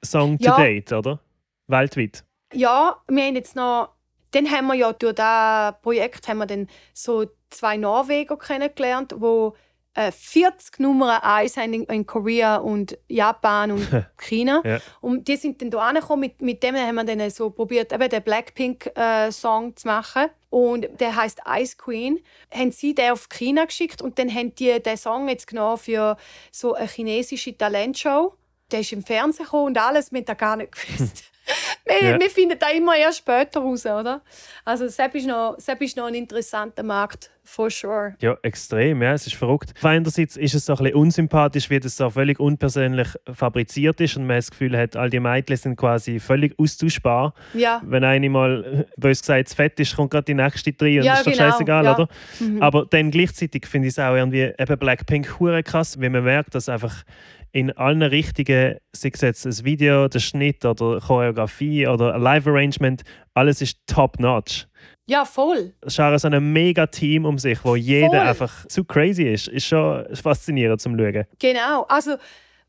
Song to ja. date, oder? Weltweit. Ja, wir haben jetzt noch dann haben wir ja durch dieses Projekt haben wir dann so zwei Norweger kennengelernt, wo äh, 40 Nummer 1 haben in, Korea und Japan und China. ja. Und die sind dann hier angekommen. Mit, mit dem haben wir dann so probiert, eben den Blackpink-Song äh, zu machen. Und der heißt Ice Queen. Haben sie den auf China geschickt und dann haben die den Song jetzt genommen für so eine chinesische Talentshow. Der ist im Fernsehen gekommen und alles, wir haben gar nicht gewusst. Wir, ja. wir finden da immer erst später raus, oder? Also Sepp ist noch, Sepp ist noch ein interessanter Markt, for sure. Ja, extrem, ja, es ist verrückt. Einerseits ist es so ein bisschen unsympathisch, wie das so völlig unpersönlich fabriziert ist und man das Gefühl hat, all die Mädchen sind quasi völlig austauschbar. Ja. Wenn eine mal, bös gesagt, zu fett ist, kommt gerade die nächste drin und ja, ist doch genau. scheißegal, ja. oder? Mhm. Aber dann gleichzeitig finde ich es auch irgendwie eben Blackpink hure krass, wie man merkt, dass einfach in allen Richtungen, sei es jetzt ein Video, der Schnitt oder Choreografie oder ein Live-Arrangement, alles ist top-notch. Ja, voll. Scharen so ein mega Team um sich, wo jeder voll. einfach zu crazy ist. Ist schon faszinierend zum Schauen. Genau. Also,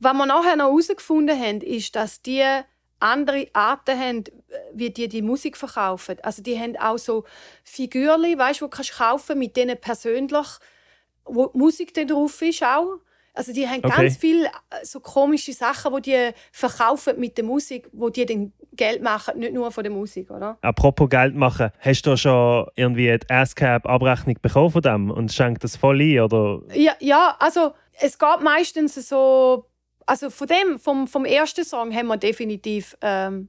was wir nachher noch herausgefunden haben, ist, dass die andere Arten haben, wie die die Musik verkaufen. Also die haben auch so Figürchen, weißt, du, die kannst kaufen mit denen persönlich, wo die Musik dann drauf ist auch. Also die haben okay. ganz viele äh, so komische Sachen, die die verkaufen mit der Musik, wo die dann Geld machen, nicht nur von der Musik, oder? Apropos Geld machen, hast du schon irgendwie eine ASCAP-Abrechnung bekommen von dem und schenkt das voll ein, oder? Ja, ja, also es geht meistens so, also von dem, vom, vom ersten Song haben wir definitiv ähm,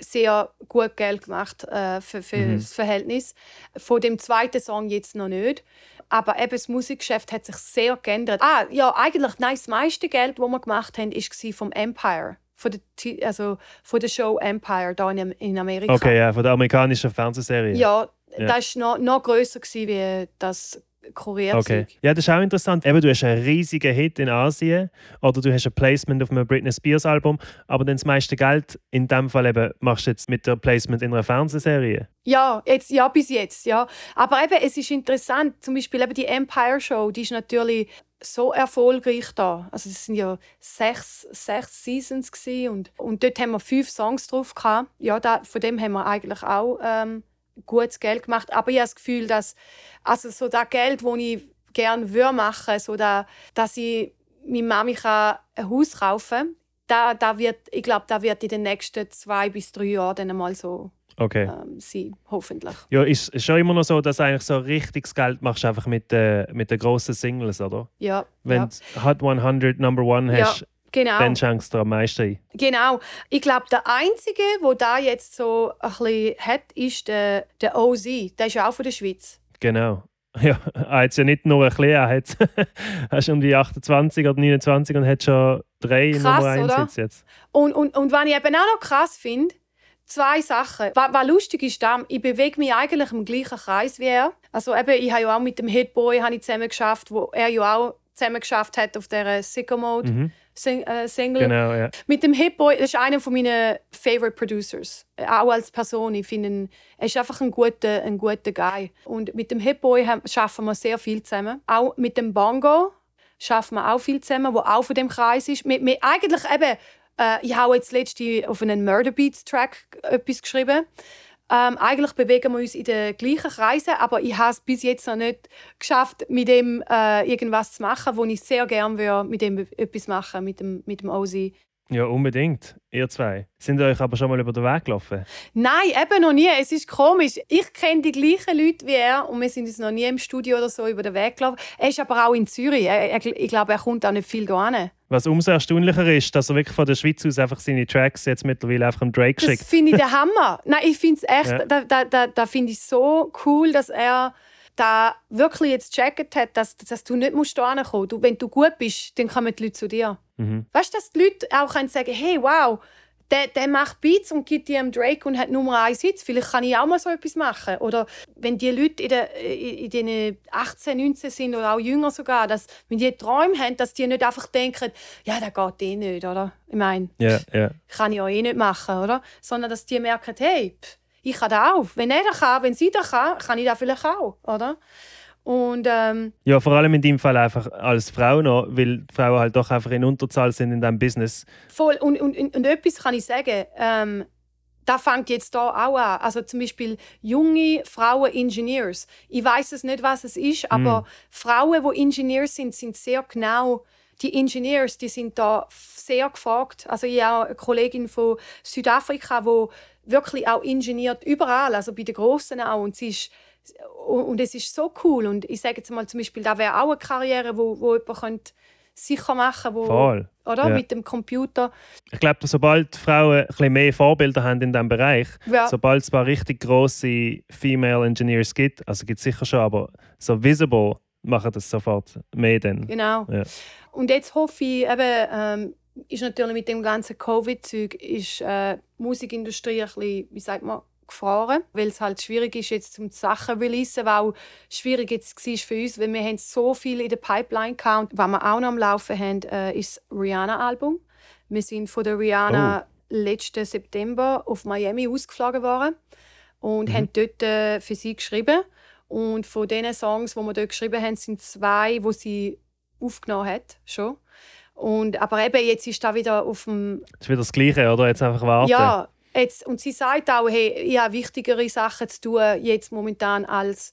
sehr gut Geld gemacht äh, für, für mhm. das Verhältnis. Von dem zweiten Song jetzt noch nicht. Aber eben das Musikgeschäft hat sich sehr geändert. Ah, ja, eigentlich nein, das meiste Geld, das wir gemacht haben, war vom Empire. Von der, also von der Show Empire hier in, Amerika. Okay, ja, von der amerikanischen Fernsehserie. Ja, ja. das war noch, noch grösser wie das Korea okay. Ja, das ist auch interessant. Eben, du hast einen riesigen Hit in Asien oder du hast ein Placement auf einem Britney Spears Album, aber dann das meiste Geld in dem Fall eben machst du jetzt mit der Placement in einer Fernsehserie. Ja, jetzt, ja, bis jetzt, ja. Aber eben, es ist interessant, zum Beispiel eben die Empire Show, die ist natürlich so erfolgreich da. Also es sind ja sechs, sechs Seasons und, und dort haben wir fünf Songs drauf gehabt. Ja, da, von dem haben wir eigentlich auch ähm, gutes Geld gemacht. Aber ich habe das Gefühl, dass also so das Geld, das ich gerne machen würde, so da, dass ich meiner Mami ein Haus kaufen kann, da, da wird, ich glaube, da wird in den nächsten zwei bis drei Jahren dann einmal so okay. ähm, sein, hoffentlich. Ja, ist, ist schon immer noch so, dass du eigentlich so richtiges Geld machst einfach mit, äh, mit den grossen Singles, oder? Ja. Wenn ja. du Hot 100 Number One hast, ja. Genau. Dann schenkst du am meisten ein. Genau. Ich glaube, der Einzige, der da jetzt so ein bisschen hat, ist der, der OZ. Der ist ja auch von der Schweiz. Genau. Ja, er hat ja nicht nur ein bisschen, er hat hast um die 28 oder 29 und hat schon drei krass, Nummer 1 jetzt. Und, und, und was ich eben auch noch krass finde, zwei Sachen. Was, was lustig ist, ich bewege mich eigentlich im gleichen Kreis wie er. Also eben, ich habe ja auch mit dem Hitboy zusammen geschafft, wo er ja auch zusammen geschafft hat auf der Sicko Mode. Mhm Sing äh, Single. Genau, ja. Mit dem Hip Boy, das ist einer meiner Favorite Producers. Auch als Person. Ich finde, ihn, er ist einfach ein guter, ein guter Guy. Und mit dem Hip Boy arbeiten wir sehr viel zusammen. Auch mit dem Bongo arbeiten wir auch viel zusammen, der auch von dem Kreis ist. Wir, wir eigentlich eben, äh, ich habe jetzt letzte auf einen Murder Beats Track etwas geschrieben. Ähm, eigentlich bewegen wir uns in den gleichen Kreisen, aber ich habe es bis jetzt noch nicht geschafft, mit dem äh, irgendwas zu machen, wo ich sehr gerne würde, mit dem etwas machen, mit dem, mit dem Ozzy. Ja, unbedingt. Ihr zwei. Sind ihr euch aber schon mal über den Weg gelaufen? Nein, eben noch nie. Es ist komisch. Ich kenne die gleichen Leute wie er und wir sind uns noch nie im Studio oder so über den Weg gelaufen. Er ist aber auch in Zürich. ich glaube, er kommt auch nicht viel hin. Was umso erstaunlicher ist, dass er wirklich von der Schweiz aus einfach seine Tracks jetzt mittlerweile einfach am Drake schickt. Das finde ich der Hammer. Nein, ich finde es echt, ja. da, da, da, da finde ich so cool, dass er da wirklich jetzt gecheckt hat, dass, dass du nicht musst kommen musst. Wenn du gut bist, dann kommen die Leute zu dir. Mhm. Weißt du, dass die Leute auch können sagen hey, wow, der, der macht Beats und gibt dir Drake und hat Nummer 1 Hits. Vielleicht kann ich auch mal so etwas machen. Oder wenn die Leute in, der, in den 18, 19 sind oder auch jünger sogar, dass, wenn die Träume haben, dass die nicht einfach denken, ja, das geht eh nicht, oder? Ich meine, yeah, yeah. kann ich auch eh nicht machen, oder? Sondern dass die merken, hey, ich kann das auch. Wenn er das kann, wenn sie das kann, kann ich das vielleicht auch, oder? Und, ähm, ja, vor allem in dem Fall einfach als Frau noch, weil Frauen halt doch einfach in Unterzahl sind in diesem Business. Voll. Und, und, und, und etwas kann ich sagen, ähm, da fängt jetzt da auch an. Also zum Beispiel junge Frauen Engineers. Ich weiß es nicht, was es ist, aber mm. Frauen, die Ingenieurs sind, sind sehr genau. Die Engineers, die sind da sehr gefragt. Also ich habe eine Kollegin von Südafrika, die wirklich auch ingeniert überall, also bei den Großen auch. Und sie ist und es ist so cool. Und ich sage jetzt mal zum Beispiel, da wäre auch eine Karriere, wo, wo jemand könnte sicher machen wo, Voll. Oder? Ja. Mit dem Computer. Ich glaube, sobald Frauen ein bisschen mehr Vorbilder haben in diesem Bereich, ja. sobald es ein paar richtig grosse Female Engineers gibt, also gibt es sicher schon, aber so visible machen das sofort mehr dann. Genau. Ja. Und jetzt hoffe ich eben, ähm, ist natürlich mit dem ganzen Covid-Zeug ist äh, die Musikindustrie ein bisschen, wie sagt man, gefahren, weil es halt schwierig ist, jetzt zum Sachen releasen, weil auch schwierig jetzt war für uns, weil wir haben so viel in der Pipeline gehabt. Was wir auch noch am Laufen haben, äh, ist das Rihanna-Album. Wir sind von der Rihanna oh. letzten September auf Miami ausgeflogen worden und mhm. haben dort äh, für sie geschrieben. Und von den Songs, die wir dort geschrieben haben, sind zwei, wo sie aufgenommen hat, schon. Und, aber eben, jetzt ist da wieder auf dem... Das ist wieder das Gleiche, oder? Jetzt einfach warten. Ja, Jetzt, und sie sagt auch, hey, ich habe wichtigere Sachen zu tun jetzt momentan, als,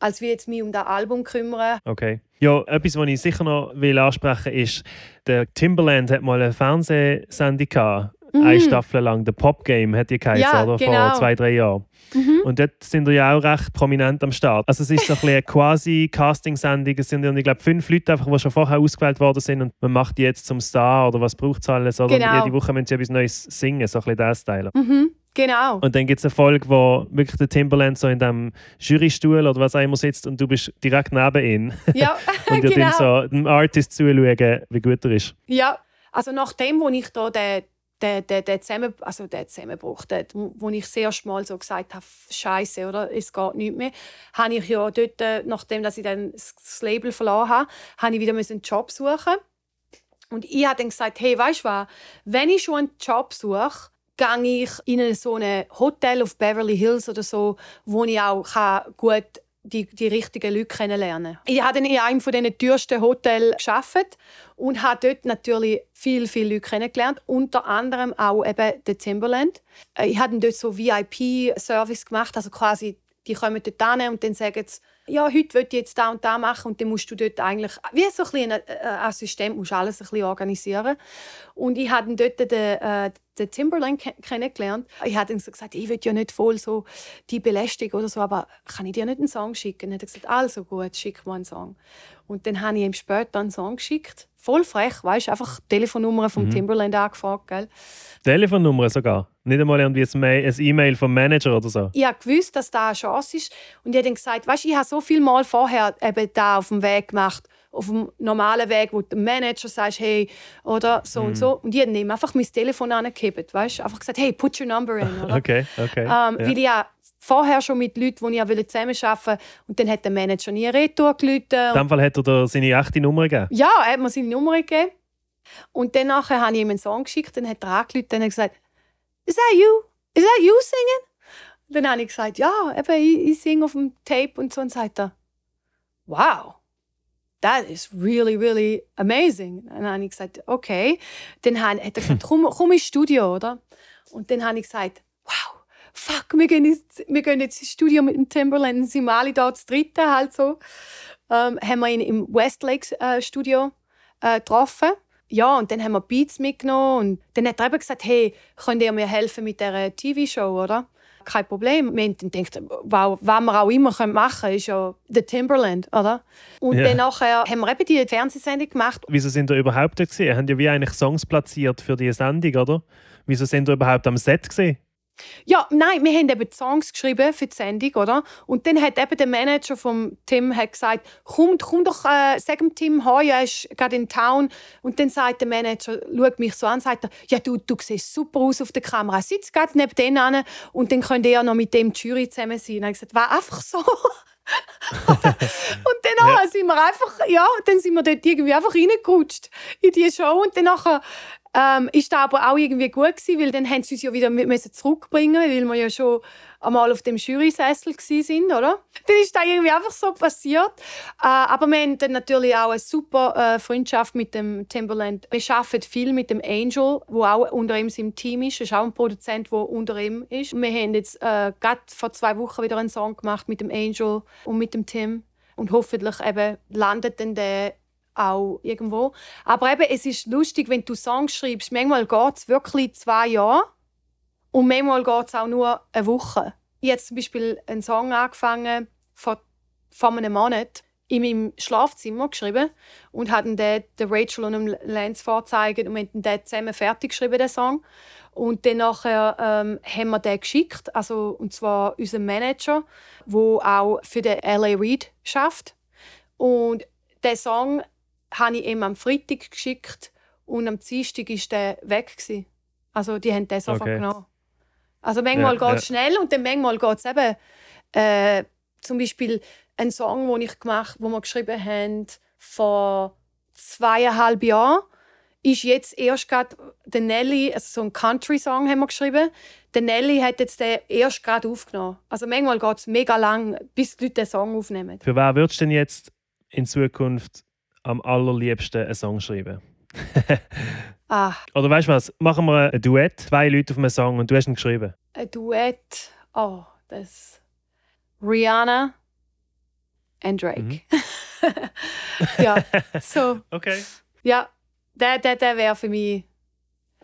als wie jetzt mich um das Album kümmern. Okay. Ja, etwas, was ich sicher noch will ansprechen will, ist, der Timberland hat mal eine Fernsehsendung gehabt, mhm. eine Staffel lang. The Pop Game hat die geheißen, ja, oder? Genau. Vor zwei, drei Jahren. Mhm. Und dort sind wir ja auch recht prominent am Start. Also es ist so ein eine quasi Casting-Sendung. Es sind, ich glaube, fünf Leute, einfach, die schon vorher ausgewählt worden sind und man macht die jetzt zum Star oder was braucht es alles. Oder genau. jede Woche müssen sie etwas Neues singen, so ein bisschen das Style. Mhm. Genau. Und dann gibt es eine Folge, wo wirklich der Timberland so in dem Jurystuhl oder was auch immer sitzt und du bist direkt neben ihm. Ja, und dir genau. dann so dem Artist zuschauen, wie gut er ist. Ja, also nachdem, wo ich da den der, der, der, Zusammen also der Zusammenbruch, der, wo ich das erste Mal so gesagt habe, Scheiße, oder? Es geht nicht mehr, habe ich ja dort, äh, nachdem dass ich dann das Label verloren habe, habe ich wieder einen Job suchen. Und ich habe dann gesagt, hey, weißt du was, wenn ich schon einen Job suche, gehe ich in so ein Hotel auf Beverly Hills oder so, wo ich auch gut die, die richtigen Leute kennenlernen. Ich habe dann in einem von diesen teuersten Hotels gearbeitet und habe dort natürlich viel, viele Leute kennengelernt, unter anderem auch eben den Timberland. Äh, ich habe dort so VIP-Service gemacht, also quasi die kommen dort hin und dann sagen sie, ja, heute will ich jetzt da und da machen und dann musst du dort eigentlich, wie so ein, ein Assistent, musst alles ein bisschen organisieren. Und ich habe dort den, äh, den Timberland kennengelernt. Ich habe dann so gesagt, ich will ja nicht voll so die belästigen oder so, aber kann ich dir nicht einen Song schicken? Und er hat gesagt, also gut, schick mir einen Song. Und dann habe ich ihm später einen Song geschickt. Voll frech, weißt du, einfach Telefonnummer vom mhm. Timberland angefragt, gell? Telefonnummer sogar? Nicht einmal irgendwie ein E-Mail vom Manager oder so? Ich habe gewusst, dass da eine Chance ist. Und ich habe dann gesagt, weißt du, ich habe so viel Mal vorher eben da auf dem Weg gemacht auf dem normalen Weg, wo der Manager sagt, hey, oder so mm. und mhm. so. Und ich habe einfach mein Telefon angehebt, weißt Einfach gesagt, hey, put your number in, oder? Okay, okay. Ähm, ja. Weil ich ja vorher schon mit Leuten, die ich zusammenarbeiten wollte. Und dann hat der Manager nie Retour gerufen. In dem Fall hat er dir seine echte Nummer gegeben? Ja, er hat mir seine Nummer gegeben. Und dann nachher habe ich ihm einen Song geschickt, dann hat er angerufen und hat gesagt, «Is that you? Is that you singing?» Und dann habe ich gesagt, «Ja, eben, ich, ich singe auf dem Tape.» Und so und sagt er, «Wow, that is really, really amazing.» Und dann habe ich gesagt, «Okay.» Dann hat er gesagt, «Komm, komm ins Studio, oder?» Und dann habe ich gesagt, «Wow, fuck, wir gehen, ins, wir gehen jetzt ins Studio mit dem Timberland.» Dann sind wir alle da zu dritten halt so. Ähm, haben wir ihn im Westlake äh, Studio äh, getroffen ja, und dann haben wir Beats mitgenommen und dann hat er eben gesagt, hey, könnt ihr mir helfen mit dieser TV-Show, oder? Kein Problem. Wir haben dann gedacht, wow, was wir auch immer machen können, ist ja The Timberland, oder? Und Ja. dann nachher haben wir eben die Fernsehsendung gemacht. Wieso sind ihr überhaupt da gesehen? Haben ja wie eigentlich Songs platziert für die Sendung, oder? Wieso sind ihr überhaupt am Set gesehen? Ja, nein, wir haben eben Songs geschrieben für die Sendung, oder? Und dann hat eben der Manager von Tim hat gesagt, komm, komm doch, äh, sag dem Tim, hey, er ist gerade in Town. Und dann sagt der Manager, schaut mich so an, sagt er, ja, du, du siehst super aus auf der Kamera, sitz gerade neben denen an und dann könnt ihr ja noch mit dem die Jury zusammen sein. Und er hat gesagt, war einfach so. und dann Ja. sind wir einfach, ja, dann sind wir dort irgendwie einfach reingerutscht in die Show und dann nachher ähm, ist das aber auch irgendwie gut gewesen, weil dann haben sie uns ja wieder müssen zurückbringen, weil wir ja schon einmal auf dem Jurysessel sind, oder? Dann ist das irgendwie einfach so passiert. Äh, aber wir haben dann natürlich auch eine super äh, Freundschaft mit dem Timberland. Wir arbeiten viel mit dem Angel, wo auch unter ihm im Team ist. Er ist auch ein Produzent, der unter ihm ist. Wir haben jetzt äh, gerade vor zwei Wochen wieder einen Song gemacht mit dem Angel und mit dem Tim. Und hoffentlich eben landet dann der auch irgendwo. Aber eben, es ist lustig, wenn du Songs schreibst. Manchmal geht es wirklich zwei Jahre und manchmal geht es auch nur eine Woche. Ich habe zum Beispiel einen Song angefangen vor, vor einem Monat in meinem Schlafzimmer geschrieben und haben den der Rachel und dem Lance vorgezeigt und haben den zusammen fertig geschrieben, den Song. Und dann nachher, ähm, haben wir den geschickt, also, und zwar unserem Manager, der auch für den L.A. Reid schafft. Und den Song habe ich ihm am Freitag geschickt und am Dienstag war der weg. Gewesen. Also die haben den sofort Okay. genommen. Also manchmal Ja, geht es ja. schnell und dann manchmal geht es eben äh, zum Beispiel ein Song, den ich gemacht, wo wir geschrieben haben vor zweieinhalb Jahren, ist jetzt erst gerade der Nelly, also so ein Country-Song haben wir geschrieben. Der Nelly hat jetzt den erst gerade aufgenommen. Also manchmal geht es mega lang, bis die Leute den Song aufnehmen. Für wen würdest du denn jetzt in Zukunft am allerliebsten einen Song schreiben? Ah, Oder weißt du was? Machen wir ein Duett, zwei Leute auf einem Song und du hast ihn geschrieben. ein Duett. Oh, das. Rihanna und Drake. Mhm. ja, so. Okay. Ja, der, der, der wäre für mich.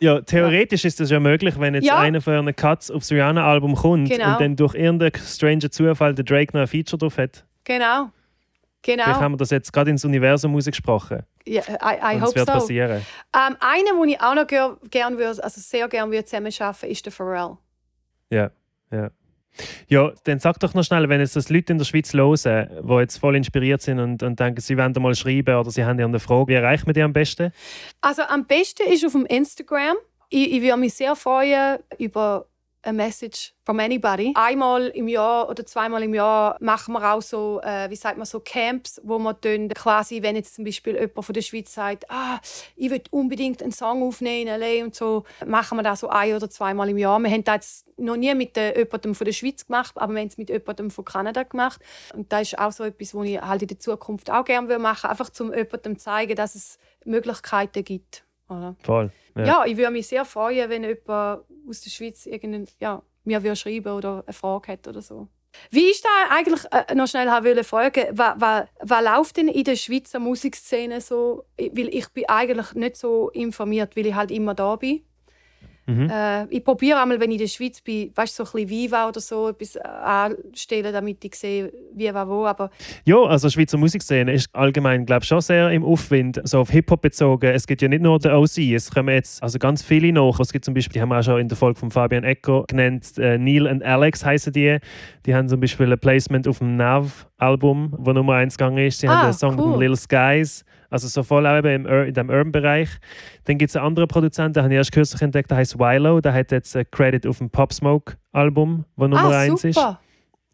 Ja, theoretisch ist das ja möglich, wenn jetzt Ja. einer von euren Cuts aufs Rihanna-Album kommt Genau. und dann durch irgendeinen stranger Zufall der Drake noch ein Feature drauf hat. Genau. Vielleicht Genau. haben wir das jetzt gerade ins Universum rausgesprochen. Ja, I, I es hope wird so. passieren. Ähm, einer, den ich auch noch ger gern würde, also sehr gerne würde zusammen arbeiten, ist der Pharrell. Ja, ja. Ja, dann sag doch noch schnell, wenn jetzt das Leute in der Schweiz hören, die jetzt voll inspiriert sind und, und denken, sie wollen mal schreiben oder sie haben irgendeine Frage, wie erreicht man die am besten? Also am besten ist auf dem Instagram. Ich, ich würde mich sehr freuen über eine Message from anybody. Einmal im Jahr oder zweimal im Jahr machen wir auch so, äh, wie sagt man, so Camps, wo man dann quasi, wenn jetzt zum Beispiel jemand von der Schweiz sagt, ah, ich will unbedingt einen Song aufnehmen in LA und so, machen wir das so ein oder zweimal im Jahr. Wir haben das jetzt noch nie mit äh, jemandem von der Schweiz gemacht, aber wir haben es mit jemandem von Kanada gemacht. Und das ist auch so etwas, was ich halt in der Zukunft auch gerne machen würde, einfach um jemandem zu zeigen, dass es Möglichkeiten gibt. Oder? Voll. Ja. Ja. ich würde mich sehr freuen, wenn jemand aus der Schweiz irgendein, ja, mir würde schreiben oder eine Frage hat oder so. Wie ist da eigentlich, äh, noch schnell wollte fragen, was, was, was läuft denn in der Schweizer Musikszene so? Weil ich bin eigentlich nicht so informiert, weil ich halt immer da bin. Mhm. Äh, ich probiere einmal, wenn ich in der Schweiz bin, weißt, so ein bisschen Viva oder so etwas äh, anstellen, damit ich sehe, wie, was, wo. Aber Ja, also die Schweizer Musikszene ist allgemein, glaube ich, schon sehr im Aufwind, so auf Hip-Hop bezogen. Es gibt ja nicht nur den OC, es kommen jetzt also ganz viele noch. Es gibt zum Beispiel, die haben wir auch schon in der Folge von Fabian Ecker genannt, äh, Neil und Alex heißen die. Die haben zum Beispiel ein Placement auf dem Nav-Album, wo Nummer 1 gegangen ist. Sie haben Ah, einen Song cool. von Little Skies, also so voll auch eben im, in dem Urban-Bereich. Dann gibt es einen anderen Produzenten, den habe ich erst kürzlich entdeckt, der heißt Wilo. Der hat jetzt einen Credit auf dem Pop Smoke-Album, wo Nummer ah, 1 ist.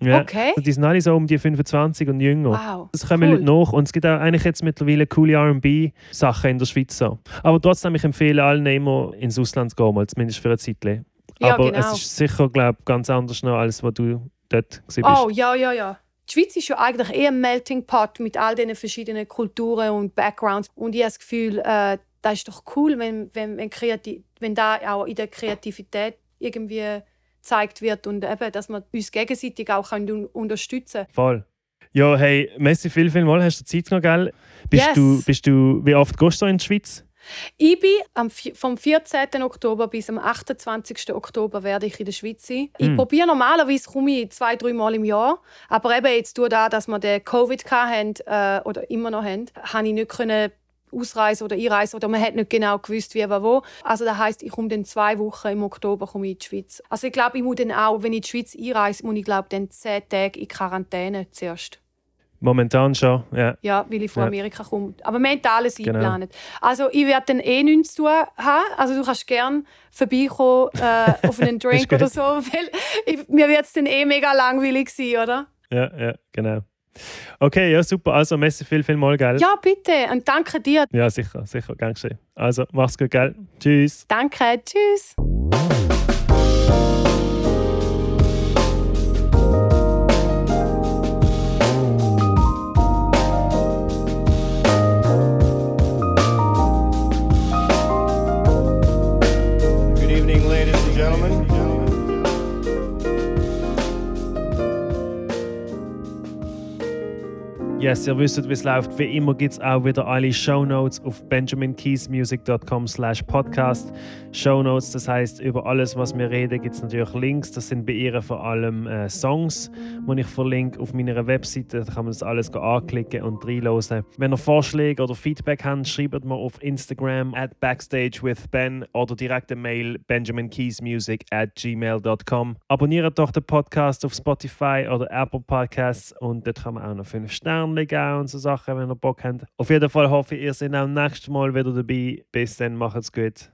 Ja. Okay. Die sind alle so um die 25 und jünger. Wow. Es kommen cool. Leute nach und es gibt auch eigentlich jetzt mittlerweile coole R&B-Sachen in der Schweiz. So. Aber trotzdem, ich empfehle allen immer ins Ausland zu gehen, mal, zumindest für eine Zeit. Ja, Aber genau. es ist sicher, glaube ich, ganz anders noch, als was du dort gewesen bist. Oh, ja, ja, ja. Die Schweiz ist ja eigentlich eher ein Melting Pot mit all diesen verschiedenen Kulturen und Backgrounds. Und ich habe das Gefühl, äh, das ist doch cool, wenn, wenn, wenn, kreativ, wenn da auch in der Kreativität irgendwie gezeigt wird und eben, dass man uns gegenseitig auch un unterstützen kann. Voll. Ja, hey, Messi, viel, viel mal. Hast du Zeit noch, gell? Bist, Yes. du, bist du, wie oft gehst du in die Schweiz? Ich bin am, vom 14. Oktober bis am 28. Oktober werde ich in der Schweiz sein. Ich Hm. probiere normalerweise komme ich zwei, drei Mal im Jahr. Aber eben jetzt durch das, dass wir den Covid hatten, äh, oder immer noch haben, habe ich nicht können ausreisen oder einreisen oder man hat nicht genau gewusst, wie, was, wo. Also das heisst, ich komme dann zwei Wochen im Oktober komme ich in die Schweiz. Also ich glaube, ich muss dann auch, wenn ich in die Schweiz einreise, muss ich glaube dann zehn Tage in Quarantäne zuerst. Momentan schon, ja. Ja, weil ich von Ja. Amerika komme. Aber wir haben alles Genau. eingeplant. Also ich werde dann eh nichts zu tun haben. Also du kannst gerne vorbeikommen äh, auf einen Drink oder so. Weil ich, mir wird es dann eh mega langweilig sein, oder? Ja, ja, genau. Okay, ja, super. Also, Messi, viel, viel mal, gell? Ja, bitte. Und danke dir. Ja, sicher, sicher, gern geschehen. Also, mach's gut, gell? Tschüss. Danke. Tschüss. Yes, ihr wisst, wie es läuft. Wie immer gibt es auch wieder alle Shownotes auf benjaminkeysmusic.com slash podcast. Shownotes, das heißt über alles, was wir reden, gibt es natürlich Links. Das sind bei ihr vor allem äh, Songs, die ich verlinke auf meiner Webseite. Da kann man das alles anklicken und reinhören. Wenn ihr Vorschläge oder Feedback habt, schreibt mir auf Instagram at backstagewithben oder direkt eine Mail benjaminkeysmusic at gmail.com. Abonniert doch den Podcast auf Spotify oder Apple Podcasts und dort kann man auch noch 5 Sterne geben und so Sachen, wenn ihr Bock habt. Auf jeden Fall hoffe ich, ihr seid auch nächstes Mal wieder dabei. Bis dann, macht's gut.